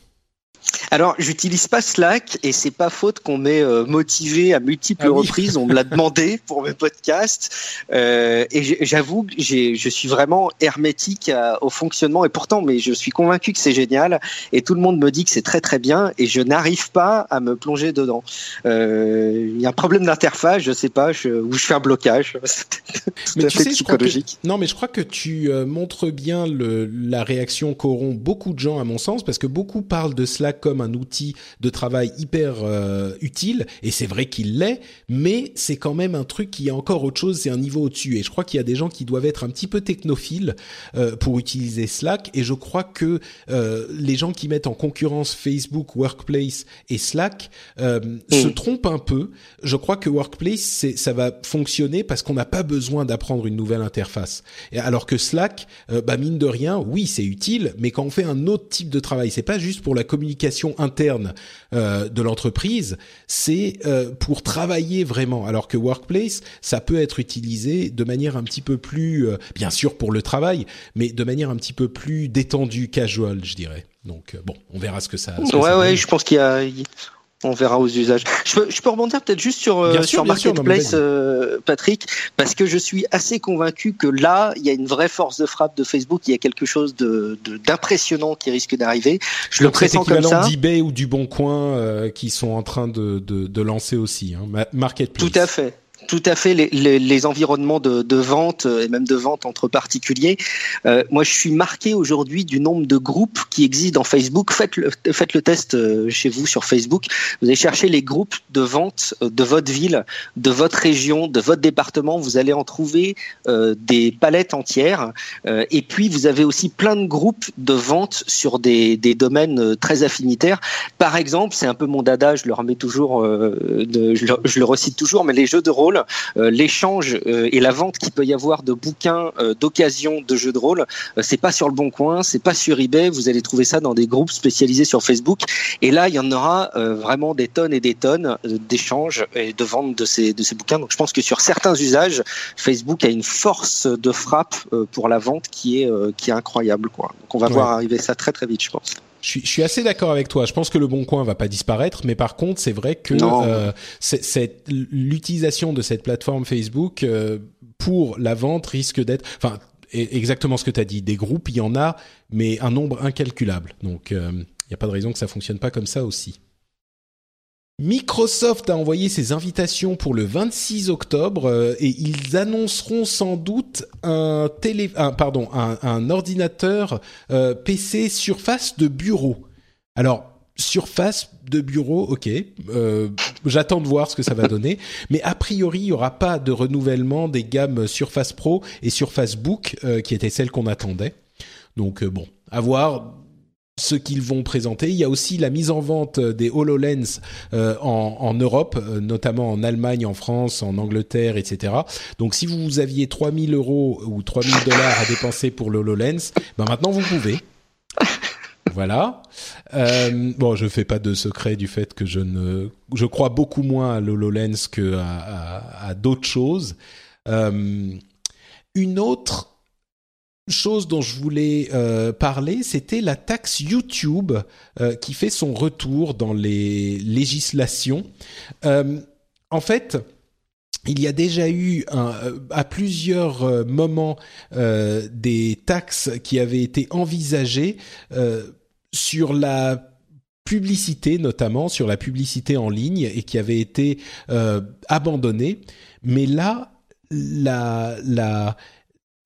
Alors, j'utilise pas Slack et c'est pas faute qu'on m'ait euh, motivé à multiples ah oui. reprises. On me l'a (laughs) demandé pour mes podcasts euh, et j'avoue que je suis vraiment hermétique à, au fonctionnement et pourtant, mais je suis convaincu que c'est génial et tout le monde me dit que c'est très très bien et je n'arrive pas à me plonger dedans. Il euh, y a un problème d'interface, je sais pas, je, ou je fais un blocage. (laughs) mais tu sais, psychologique. Que, non, mais je crois que tu euh, montres bien le, la réaction qu'auront beaucoup de gens à mon sens parce que beaucoup parlent de Slack comme un outil de travail hyper euh, utile, et c'est vrai qu'il l'est, mais c'est quand même un truc qui est encore autre chose, c'est un niveau au-dessus. Et je crois qu'il y a des gens qui doivent être un petit peu technophiles euh, pour utiliser Slack, et je crois que euh, les gens qui mettent en concurrence Facebook, Workplace et Slack mmh. se trompent un peu. Je crois que Workplace, ça va fonctionner parce qu'on n'a pas besoin d'apprendre une nouvelle interface. Et alors que Slack, bah mine de rien, oui, c'est utile, mais quand on fait un autre type de travail, c'est pas juste pour la communication interne euh, de l'entreprise, c'est euh, pour travailler vraiment. Alors que Workplace, ça peut être utilisé de manière un petit peu plus, euh, bien sûr pour le travail, mais de manière un petit peu plus détendue, casual, je dirais. Donc bon, on verra ce que ça. Ce ouais, que ça ouais, je pense qu'il y a on verra aux usages. Je peux, je peux rebondir peut-être juste sur, euh, sûr, sur Marketplace, sûr, euh, Patrick, parce que je suis assez convaincu que là, il y a une vraie force de frappe de Facebook. Il y a quelque chose de d'impressionnant qui risque d'arriver. Je Donc le pressens comme ça. d'eBay ou du Bon Coin euh, qui sont en train de, de, de lancer aussi. Hein, Marketplace. Tout à fait. Tout à fait, les, environnements de, vente et même de vente entre particuliers. Euh, moi, je suis marqué aujourd'hui du nombre de groupes qui existent dans Facebook. Faites le, faites le test euh, chez vous sur Facebook. Vous allez chercher les groupes de vente de votre ville, de votre région, de votre département. Vous allez en trouver euh, des palettes entières. Euh, et puis, vous avez aussi plein de groupes de vente sur des, des domaines euh, très affinitaires. Par exemple, c'est un peu mon dada, je le remets toujours, je le recite toujours, mais les jeux de rôle rôle, l'échange et la vente qu'il peut y avoir de bouquins d'occasion de jeux de rôle, c'est pas sur le bon coin, c'est pas sur eBay. Vous allez trouver ça dans des groupes spécialisés sur Facebook. Et là, il y en aura vraiment des tonnes et des tonnes d'échanges et de vente de ces de ces bouquins. Donc, je pense que sur certains usages, Facebook a une force de frappe pour la vente qui est qui est incroyable, quoi. Donc, on va voir arriver ça très très vite, je pense. Je suis, je suis, assez d'accord avec toi. Je pense que le bon coin va pas disparaître, mais par contre, c'est vrai que euh, l'utilisation de cette plateforme Facebook euh, pour la vente risque d'être, enfin, e-, exactement ce que tu as dit. Des groupes, il y en a, mais un nombre incalculable. Donc, euh, il n'y a pas de raison que ça fonctionne pas comme ça aussi. Microsoft a envoyé ses invitations pour le 26 octobre euh, et ils annonceront sans doute un télé, pardon, un, ordinateur euh, PC Surface de bureau. Alors Surface de bureau, ok. Euh, J'attends de voir ce que ça va donner, (laughs) mais a priori il y aura pas de renouvellement des gammes Surface Pro et Surface Book qui étaient celles qu'on attendait. Donc bon, à voir ce qu'ils vont présenter. Il y a aussi la mise en vente des HoloLens euh, en, en, Europe, euh, notamment en Allemagne, en France, en Angleterre, etc. Donc si vous aviez 3000 euros ou 3000 dollars à dépenser pour le HoloLens, ben maintenant vous pouvez. (laughs) Voilà. Euh, bon, je fais pas de secret du fait que je ne, je crois beaucoup moins à l'HoloLens que à, à, à d'autres choses. Euh, une autre chose dont je voulais euh, parler, c'était la taxe YouTube euh, qui fait son retour dans les législations. Euh, en fait, il y a déjà eu à plusieurs moments des taxes qui avaient été envisagées sur la publicité notamment sur la publicité en ligne et qui avaient été abandonnées mais là la, la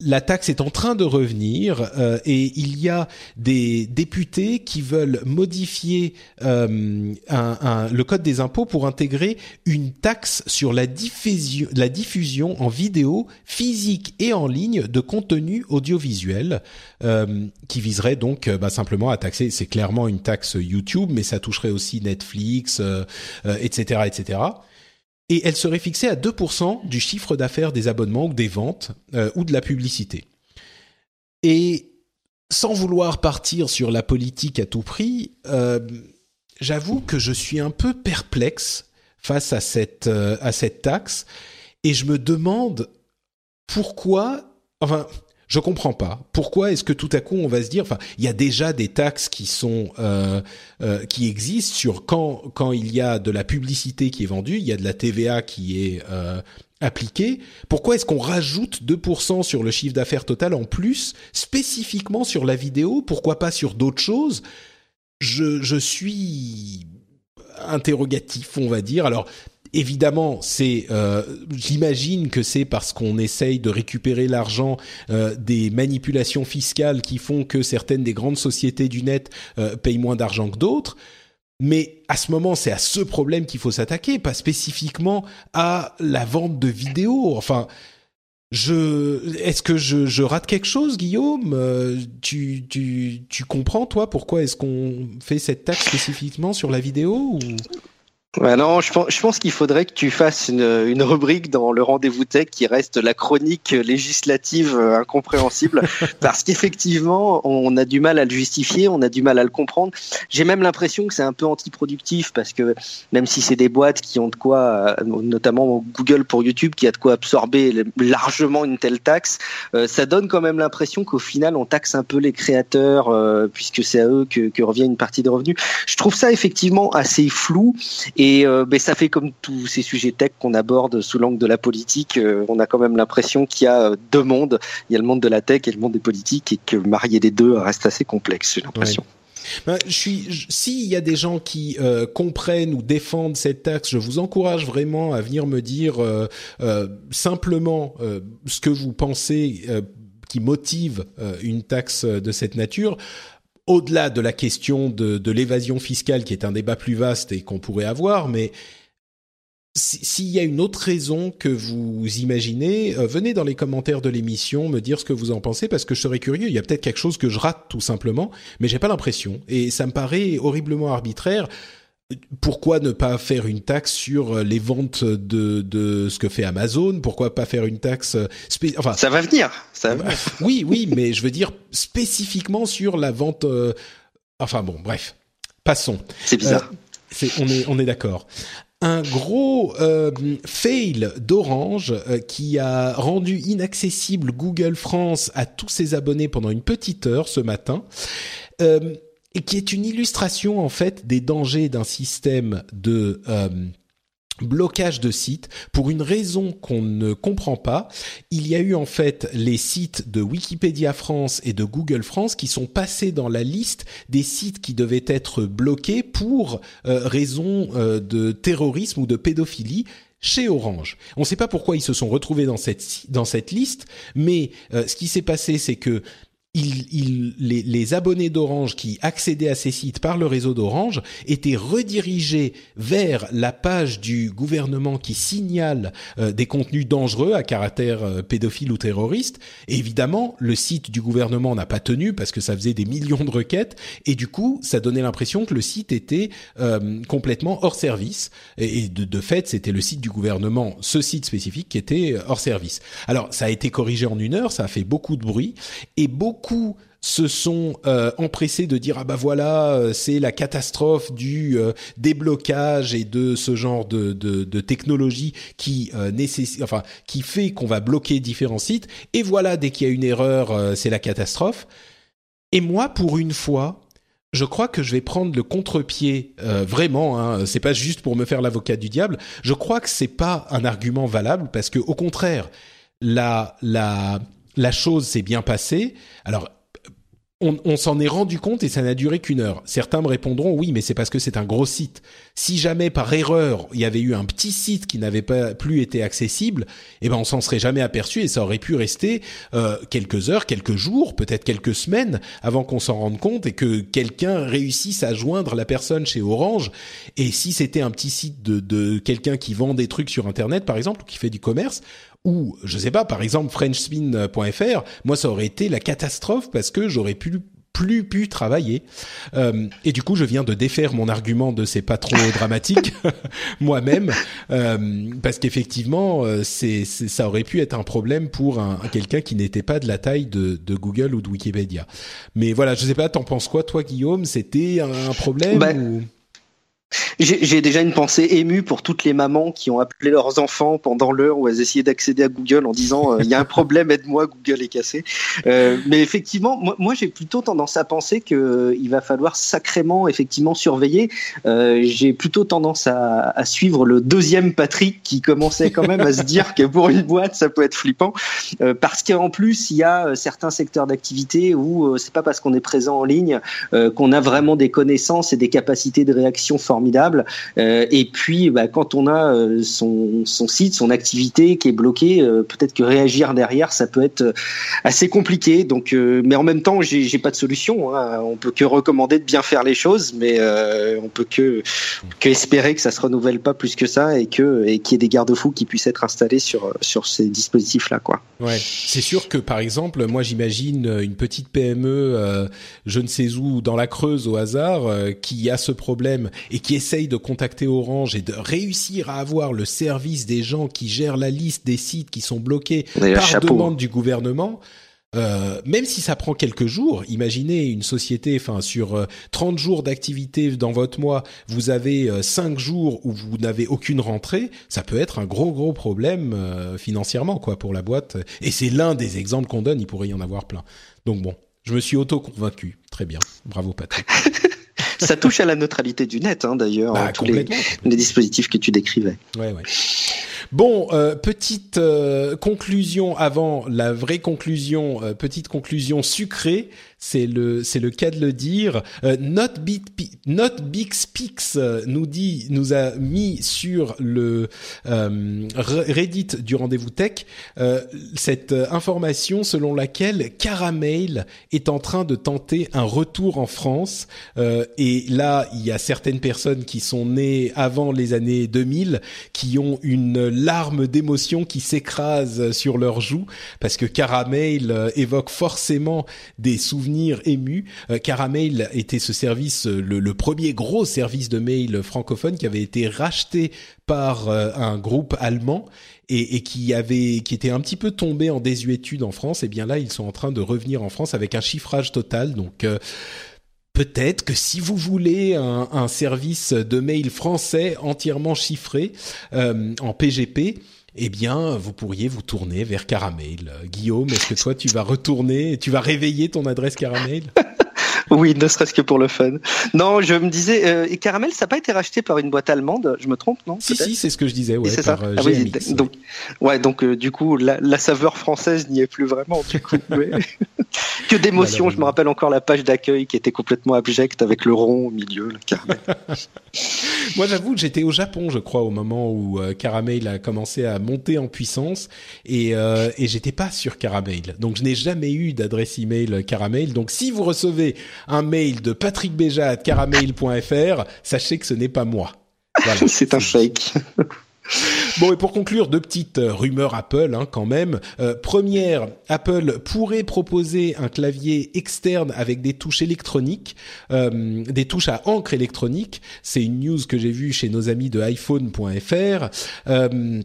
la taxe est en train de revenir euh, et il y a des députés qui veulent modifier euh, le code des impôts pour intégrer une taxe sur la diffusion, en vidéo physique et en ligne de contenu audiovisuel euh, qui viserait donc bah, simplement à taxer. C'est clairement une taxe YouTube, mais ça toucherait aussi Netflix, etc., etc et elle serait fixée à 2% du chiffre d'affaires des abonnements ou des ventes euh, ou de la publicité. Et sans vouloir partir sur la politique à tout prix, euh, j'avoue que je suis un peu perplexe face à cette, euh, à cette taxe et je me demande pourquoi, je comprends pas. Pourquoi est-ce que tout à coup on va se dire, enfin, il y a déjà des taxes qui sont euh, euh, qui existent sur quand quand il y a de la publicité qui est vendue, il y a de la TVA qui est euh, appliquée. Pourquoi est-ce qu'on rajoute 2% sur le chiffre d'affaires total en plus, spécifiquement sur la vidéo? Pourquoi pas sur d'autres choses? Je, je suis interrogatif, on va dire. Alors Évidemment, c'est, euh, j'imagine que c'est parce qu'on essaye de récupérer l'argent euh, des manipulations fiscales qui font que certaines des grandes sociétés du net euh, payent moins d'argent que d'autres. Mais à ce moment, c'est à ce problème qu'il faut s'attaquer, pas spécifiquement à la vente de vidéos. Enfin, je, est-ce que je, rate quelque chose, Guillaume? Tu, tu, tu comprends toi pourquoi est-ce qu'on fait cette taxe spécifiquement sur la vidéo non, je pense, je pense qu'il faudrait que tu fasses une, une rubrique dans le rendez-vous tech qui reste la chronique législative euh, incompréhensible, (laughs) parce qu'effectivement, on a du mal à le justifier, on a du mal à le comprendre. J'ai même l'impression que c'est un peu antiproductif, parce que même si c'est des boîtes qui ont de quoi, euh, notamment Google pour YouTube, qui a de quoi absorber largement une telle taxe, euh, ça donne quand même l'impression qu'au final, on taxe un peu les créateurs, puisque c'est à eux que, que revient une partie des revenus. Je trouve ça effectivement assez flou. Et euh, ben, ça fait comme tous ces sujets tech qu'on aborde sous l'angle de la politique, euh, on a quand même l'impression qu'il y a euh, deux mondes. Il y a le monde de la tech et le monde des politiques, et que marier les deux reste assez complexe, j'ai l'impression. Ben, je suis, s'il y a des gens qui comprennent ou défendent cette taxe, je vous encourage vraiment à venir me dire simplement ce que vous pensez qui motive une taxe de cette nature au-delà de la question de, l'évasion fiscale, qui est un débat plus vaste et qu'on pourrait avoir, mais s'il y a une autre raison que vous imaginez, euh, venez dans les commentaires de l'émission me dire ce que vous en pensez parce que je serais curieux. Il y a peut-être quelque chose que je rate tout simplement, mais j'ai pas l'impression et ça me paraît horriblement arbitraire. Pourquoi ne pas faire une taxe sur les ventes de, de ce que fait Amazon? Pourquoi pas faire une taxe enfin ça va venir, ça va venir. oui oui mais je veux dire spécifiquement sur la vente enfin bon bref passons c'est bizarre on est on est d'accord un gros euh, fail d'Orange euh, qui a rendu inaccessible Google France à tous ses abonnés pendant une petite heure ce matin. Euh, et qui est une illustration en fait des dangers d'un système de blocage de sites pour une raison qu'on ne comprend pas. Il y a eu en fait les sites de Wikipédia France et de Google France qui sont passés dans la liste des sites qui devaient être bloqués pour euh, raison euh, de terrorisme ou de pédophilie chez Orange. On ne sait pas pourquoi ils se sont retrouvés dans cette dans cette liste, mais euh, ce qui s'est passé, c'est que il, les, abonnés d'Orange qui accédaient à ces sites par le réseau d'Orange étaient redirigés vers la page du gouvernement qui signale euh, des contenus dangereux à caractère euh, pédophile ou terroriste. évidemment, le site du gouvernement n'a pas tenu parce que ça faisait des millions de requêtes et du coup, ça donnait l'impression que le site était euh, complètement hors service. Et, de, de fait, c'était le site du gouvernement, ce site spécifique, qui était hors service. Alors, ça a été corrigé en une heure, ça a fait beaucoup de bruit et beaucoup beaucoup se sont euh, empressés de dire ah bah voilà euh, c'est la catastrophe du euh, déblocage et de ce genre de, de, technologie qui nécessite enfin qui fait qu'on va bloquer différents sites et voilà dès qu'il y a une erreur c'est la catastrophe et moi pour une fois je crois que je vais prendre le contre-pied vraiment. Hein, c'est pas juste pour me faire l'avocat du diable. Je crois que c'est pas un argument valable parce que au contraire, la la la chose s'est bien passée. Alors, on, s'en est rendu compte et ça n'a duré qu'une heure. Certains me répondront oui, mais c'est parce que c'est un gros site. Si jamais par erreur il y avait eu un petit site qui n'avait pas plus été accessible, eh ben on s'en serait jamais aperçu et ça aurait pu rester euh, quelques heures, quelques jours, peut-être quelques semaines avant qu'on s'en rende compte et que quelqu'un réussisse à joindre la personne chez Orange. Et si c'était un petit site de, de quelqu'un qui vend des trucs sur Internet par exemple ou qui fait du commerce, ou je sais pas, par exemple FrenchSpin.fr, moi ça aurait été la catastrophe parce que j'aurais pu plus pu travailler. Euh, et du coup, je viens de défaire mon argument de c'est pas trop (laughs) dramatique (laughs) moi-même, euh, parce qu'effectivement, euh, c'est, ça aurait pu être un problème pour un, quelqu'un qui n'était pas de la taille de, de, Google ou de Wikipédia. Mais voilà, je sais pas, t'en penses quoi, toi, Guillaume? C'était un problème bah, j'ai déjà une pensée émue pour toutes les mamans qui ont appelé leurs enfants pendant l'heure où elles essayaient d'accéder à Google en disant euh, il y a un (laughs) problème, aide-moi, Google est cassé. Euh, mais effectivement, moi, moi j'ai plutôt tendance à penser qu'il euh, va falloir sacrément effectivement surveiller. Euh, j'ai plutôt tendance à, à, suivre le deuxième Patrick qui commençait quand même à se dire que pour une boîte ça peut être flippant parce qu'en plus il y a certains secteurs d'activité où c'est pas parce qu'on est présent en ligne qu'on a vraiment des connaissances et des capacités de réaction fortes formidable. Euh, et puis, bah, quand on a euh, son, site, son activité qui est bloquée, euh, peut-être que réagir derrière, ça peut être assez compliqué. Donc, mais en même temps, j'ai pas de solution. Hein. On peut que recommander de bien faire les choses, mais on peut que, que espérer que ça se renouvelle pas plus que ça et que et qu'il y ait des garde-fous qui puissent être installés sur sur ces dispositifs-là, quoi. Ouais, c'est sûr que par exemple, moi j'imagine une petite PME, je ne sais où, dans la Creuse au hasard, qui a ce problème et qui qui essaye de contacter Orange et de réussir à avoir le service des gens qui gèrent la liste des sites qui sont bloqués par demande du gouvernement, euh, même si ça prend quelques jours, imaginez une société, enfin sur 30 euh, jours d'activité dans votre mois, vous avez euh, 5 jours où vous n'avez aucune rentrée, ça peut être un gros gros problème euh, financièrement quoi pour la boîte. Et c'est l'un des exemples qu'on donne, il pourrait y en avoir plein. Donc bon, je me suis auto convaincu, très bien, bravo Patrick. (laughs) Ça touche à la neutralité du net, hein, d'ailleurs, bah, tous les, les, dispositifs que tu décrivais. Ouais, ouais. Bon, euh, petite euh, conclusion avant la vraie conclusion, euh, petite conclusion sucrée c'est le c'est le cas de le dire. Euh, Not Big Not Big Speaks euh, nous dit nous a mis sur le euh, Reddit du rendez-vous tech euh, cette information selon laquelle Caramel est en train de tenter un retour en France et là il y a certaines personnes qui sont nées avant les années 2000 qui ont une larmes d'émotion qui s'écrasent sur leurs joues parce que Caramel évoque forcément des souvenirs émus. Caramel était ce service, le, le, premier gros service de mail francophone qui avait été racheté par un groupe allemand et, qui avait qui était un petit peu tombé en désuétude en France, et eh bien là ils sont en train de revenir en France avec un chiffrage total. Donc euh, peut-être que si vous voulez un, service de mail français entièrement chiffré euh, en PGP, eh bien, vous pourriez vous tourner vers Caramel. Guillaume, est-ce que toi, tu vas retourner, tu vas réveiller ton adresse Caramel? Oui, ne serait-ce que pour le fun. Non, je me disais, euh, et Caramel, ça n'a pas été racheté par une boîte allemande, je me trompe, non Si, si, c'est ce que je disais, ouais, c'est ça euh, ah, oui, donc, ouais, donc euh, du coup, la, la, saveur française n'y est plus vraiment, du coup. (laughs) mais... que d'émotion, je me rappelle encore la page d'accueil qui était complètement abjecte avec le rond au milieu, le Caramel. (laughs) Moi, j'avoue que j'étais au Japon, je crois, au moment où euh, Caramel a commencé à monter en puissance, et, et j'étais pas sur Caramel. Donc, je n'ai jamais eu d'adresse email Caramel. Donc, si vous recevez un mail de Patrick Béja à caramel.fr, sachez que ce n'est pas moi. Voilà. (laughs) c'est un fake. (laughs) Bon, et pour conclure, deux petites euh, rumeurs Apple hein, quand même. Euh, première, Apple pourrait proposer un clavier externe avec des touches électroniques, euh, des touches à encre électronique. C'est une news que j'ai vue chez nos amis de iPhone.fr. Euh,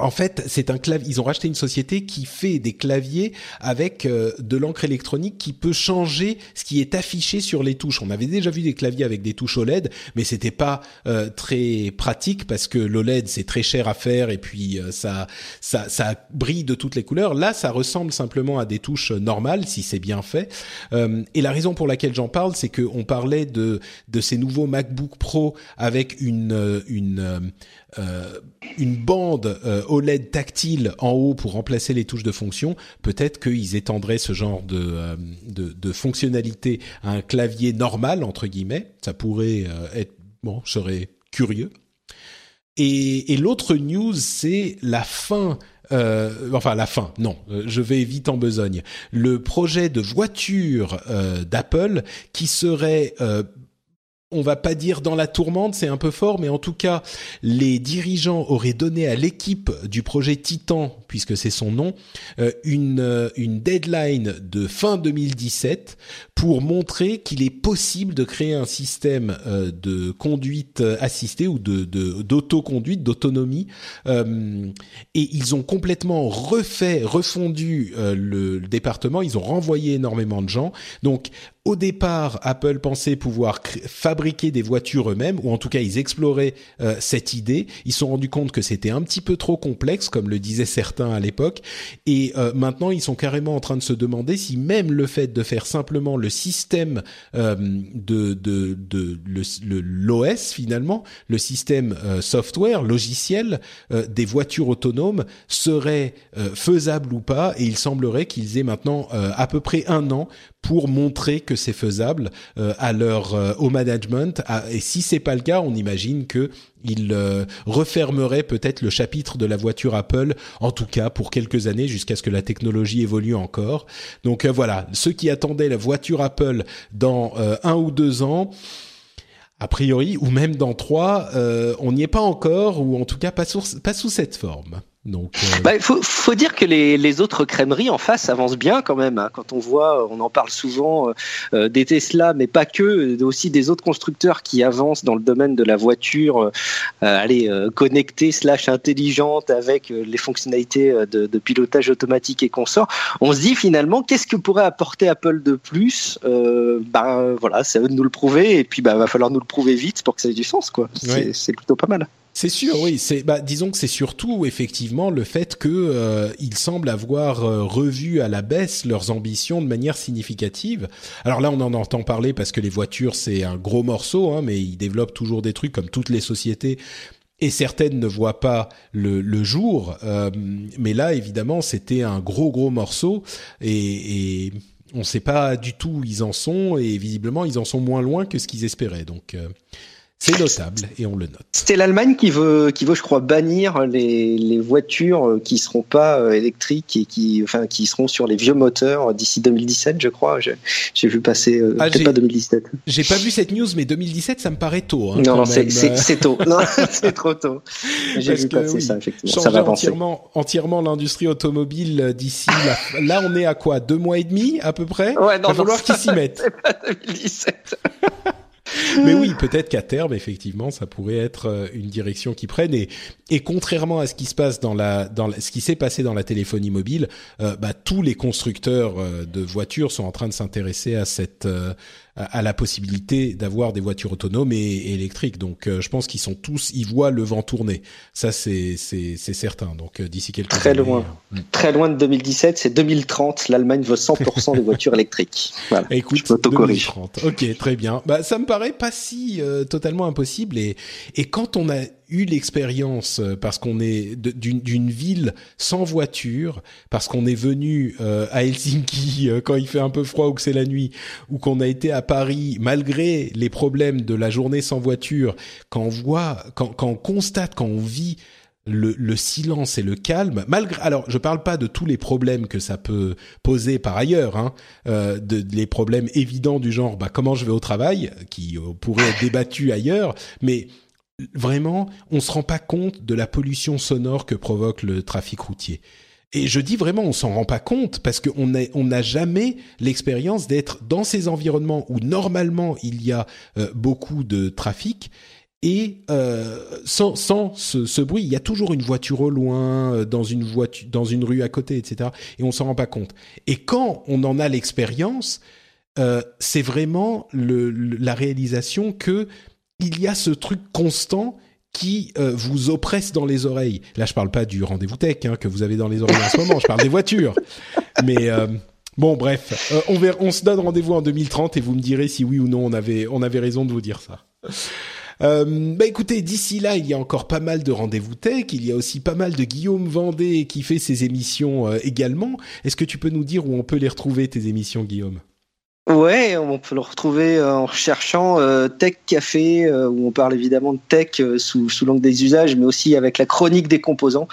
en fait, c'est un clavier. Ils ont racheté une société qui fait des claviers avec euh, de l'encre électronique qui peut changer ce qui est affiché sur les touches. On avait déjà vu des claviers avec des touches OLED, mais c'était pas euh, très pratique parce que l'OLED c'est très cher à faire et puis euh, ça, ça, ça brille de toutes les couleurs. Là, ça ressemble simplement à des touches normales si c'est bien fait. Et la raison pour laquelle j'en parle, c'est que on parlait de de ces nouveaux MacBook Pro avec une une euh, une bande euh, OLED tactile en haut pour remplacer les touches de fonction, peut-être qu'ils étendraient ce genre de, euh, fonctionnalité à un clavier normal entre guillemets. Ça pourrait être bon, je serais curieux. Et, l'autre news, c'est la fin enfin la fin, non, je vais vite en besogne. Le projet de voiture d'Apple qui serait on va pas dire dans la tourmente, c'est un peu fort, mais en tout cas, les dirigeants auraient donné à l'équipe du projet Titan, puisque c'est son nom, euh, une, euh, une deadline de fin 2017 pour montrer qu'il est possible de créer un système euh, de conduite assistée ou de d'autoconduite, d'autonomie. Et ils ont complètement refait, refondu le département. Ils ont renvoyé énormément de gens. Donc au départ, Apple pensait pouvoir fabriquer des voitures eux-mêmes, ou en tout cas, ils exploraient euh, cette idée. Ils se sont rendus compte que c'était un petit peu trop complexe, comme le disaient certains à l'époque. Et euh, maintenant, ils sont carrément en train de se demander si même le fait de faire simplement le système euh, de, de, de l'OS finalement, le système euh, software, logiciel euh, des voitures autonomes serait faisable ou pas. Et il semblerait qu'ils aient maintenant à peu près un an pour montrer que c'est faisable euh, à leur euh, au management. À, et si c'est pas le cas, on imagine que ils euh, refermeraient peut-être le chapitre de la voiture Apple, en tout cas pour quelques années, jusqu'à ce que la technologie évolue encore. Donc euh, voilà, ceux qui attendaient la voiture Apple dans euh, un ou deux ans. A priori, ou même dans trois, on n'y est pas encore, ou en tout cas pas, sur, pas sous cette forme. Donc, euh... bah, faut, faut dire que les, les autres crèmeries en face avancent bien quand même. Hein. Quand on voit, on en parle souvent euh, des Tesla, mais pas que, aussi des autres constructeurs qui avancent dans le domaine de la voiture, euh, allez, euh, connectée slash intelligente avec euh, les fonctionnalités de, de, pilotage automatique et consorts. On se dit finalement, qu'est-ce que pourrait apporter Apple de plus Bah voilà, c'est à eux de nous le prouver, et puis bah va falloir nous le prouver vite pour que ça ait du sens, quoi. C'est ouais. plutôt pas mal. C'est sûr, oui. C'est, bah, disons que c'est surtout effectivement le fait que euh, ils semblent avoir euh, revu à la baisse leurs ambitions de manière significative. Alors là, on en entend parler parce que les voitures c'est un gros morceau, hein, mais ils développent toujours des trucs comme toutes les sociétés. Et certaines ne voient pas le, le jour, euh, mais là évidemment c'était un gros gros morceau et, et on ne sait pas du tout où ils en sont et visiblement ils en sont moins loin que ce qu'ils espéraient. Donc C'est notable et on le note. C'est l'Allemagne qui veut, qui veut, je crois, bannir les, les voitures qui seront pas euh, électriques et qui, enfin, qui seront sur les vieux moteurs d'ici 2017, je crois. J'ai vu passer, euh, ah, peut-être pas 2017. J'ai pas vu cette news, mais 2017, ça me paraît tôt. Hein, non, non, c'est tôt. non, (laughs) (laughs) c'est trop tôt. J'ai vu passer ça, effectivement. Ça va entièrement, entièrement l'industrie automobile d'ici. Là, on est à quoi? Deux mois et demi, à peu près? Ouais, non, Il va falloir qu'ils s'y mettent. C'est pas 2017. (laughs) Mais oui, peut-être qu'à terme, effectivement, ça pourrait être euh, une direction qui prenne. Et, contrairement à ce qui se passe dans la, dans ce s'est passé dans la téléphonie mobile, euh, bah, tous les constructeurs euh, de voitures sont en train de s'intéresser à cette, à la possibilité d'avoir des voitures autonomes et, électriques. Donc, je pense qu'ils sont tous, ils voient le vent tourner. Ça, c'est c'est c'est certain. Donc, d'ici quelques très années, loin, très loin de 2017, c'est 2030. L'Allemagne veut 100% des voitures électriques. (laughs) Voilà. Écoute, 2030. Ok, très bien. Bah, ça me paraît pas si euh, totalement impossible et et quand on a eu l'expérience euh, parce qu'on est d'une ville sans voiture, parce qu'on est venu euh, à Helsinki (laughs) quand il fait un peu froid ou que c'est la nuit, ou qu'on a été à Paris malgré les problèmes de la journée sans voiture, quand on voit, quand, quand on constate, quand on vit le, le, silence et le calme, malgré. Alors, je parle pas de tous les problèmes que ça peut poser par ailleurs, hein, euh, de, les problèmes évidents du genre, bah comment je vais au travail, qui euh, pourraient être débattus ailleurs, mais vraiment, on se rend pas compte de la pollution sonore que provoque le trafic routier. Et je dis vraiment, on s'en rend pas compte parce qu'on n'a on n'a jamais l'expérience d'être dans ces environnements où normalement il y a euh, beaucoup de trafic et euh, sans, ce, bruit, il y a toujours une voiture au loin, euh, dans une dans une rue à côté, etc. Et on s'en rend pas compte. Et quand on en a l'expérience, c'est vraiment la réalisation que il y a ce truc constant qui euh, vous oppresse dans les oreilles. Là, je parle pas du rendez-vous tech hein, que vous avez dans les oreilles en ce moment. Je parle des voitures. Mais euh, bon, bref, on, on se donne rendez-vous en 2030 et vous me direz si oui ou non on avait on avait raison de vous dire ça. Euh, bah écoutez, d'ici là, il y a encore pas mal de rendez-vous tech. Il y a aussi pas mal de Guillaume Vendée qui fait ses émissions euh, également. Est-ce que tu peux nous dire où on peut les retrouver tes émissions, Guillaume? Ouais, on peut le retrouver euh, en recherchant euh, Tech Café, euh, où on parle évidemment de tech sous, sous l'angle des usages, mais aussi avec la chronique des composants,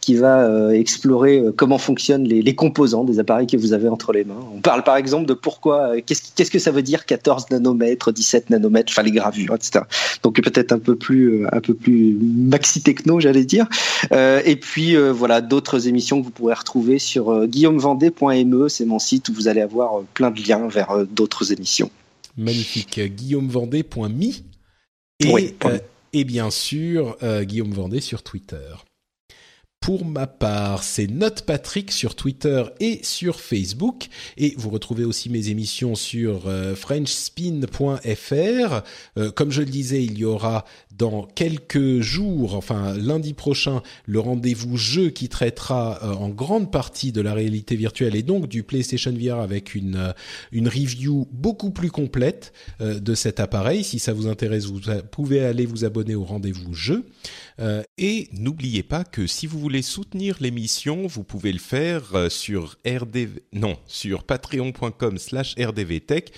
qui va explorer comment fonctionnent les, composants des appareils que vous avez entre les mains. On parle par exemple de pourquoi, qu'est-ce, que ça veut dire 14 nanomètres, 17 nanomètres, enfin les gravures, etc. Donc peut-être un peu plus, un peu plus maxi techno, j'allais dire. et puis voilà, d'autres émissions que vous pourrez retrouver sur guillaumevendée.me, c'est mon site où vous allez avoir plein de liens vers d'autres émissions. Magnifique. GuillaumeVendée.me et, euh, et bien sûr euh, Guillaume Vendée sur Twitter. Pour ma part, c'est Note Patrick sur Twitter et sur Facebook. Et vous retrouvez aussi mes émissions sur frenchspin.fr. comme je le disais, il y aura dans quelques jours, enfin lundi prochain, le rendez-vous jeu qui traitera euh, en grande partie de la réalité virtuelle et donc du PlayStation VR avec une euh, review beaucoup plus complète euh, de cet appareil. Si ça vous intéresse, vous pouvez aller vous abonner au rendez-vous jeu. et n'oubliez pas que si vous voulez soutenir l'émission, vous pouvez le faire sur RDV, sur patreon.com/rdvtech.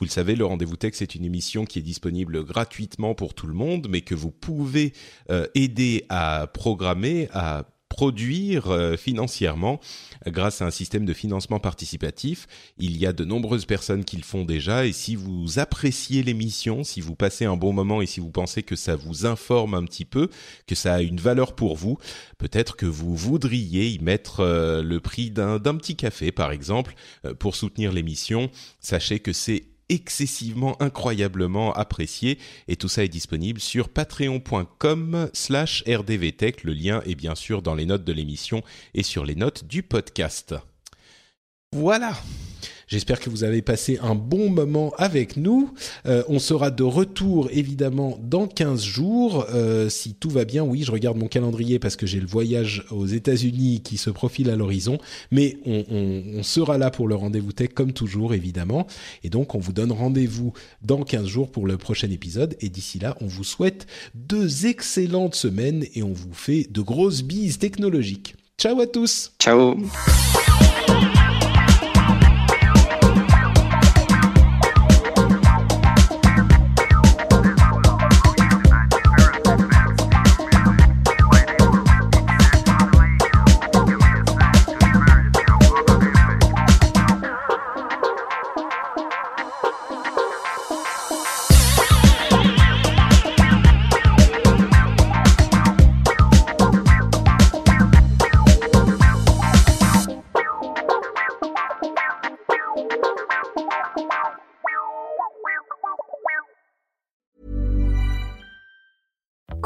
Vous le savez, le Rendez-vous Tech, c'est une émission qui est disponible gratuitement pour tout le monde, mais que vous pouvez euh, aider à programmer, à produire euh, financièrement grâce à un système de financement participatif. Il y a de nombreuses personnes qui le font déjà et si vous appréciez l'émission, si vous passez un bon moment et si vous pensez que ça vous informe un petit peu, que ça a une valeur pour vous, peut-être que vous voudriez y mettre euh, le prix d'un petit café par exemple pour soutenir l'émission. Sachez que c'est excessivement, incroyablement apprécié. Et tout ça est disponible sur patreon.com slash rdvtech. Le lien est bien sûr dans les notes de l'émission et sur les notes du podcast. Voilà. J'espère que vous avez passé un bon moment avec nous. Euh, on sera de retour évidemment dans 15 jours. Euh, si tout va bien, oui, je regarde mon calendrier parce que j'ai le voyage aux États-Unis qui se profile à l'horizon. Mais on, on, sera là pour le rendez-vous tech comme toujours évidemment. Et donc on vous donne rendez-vous dans 15 jours pour le prochain épisode. Et d'ici là, on vous souhaite deux excellentes semaines et on vous fait de grosses bises technologiques. Ciao à tous. Ciao.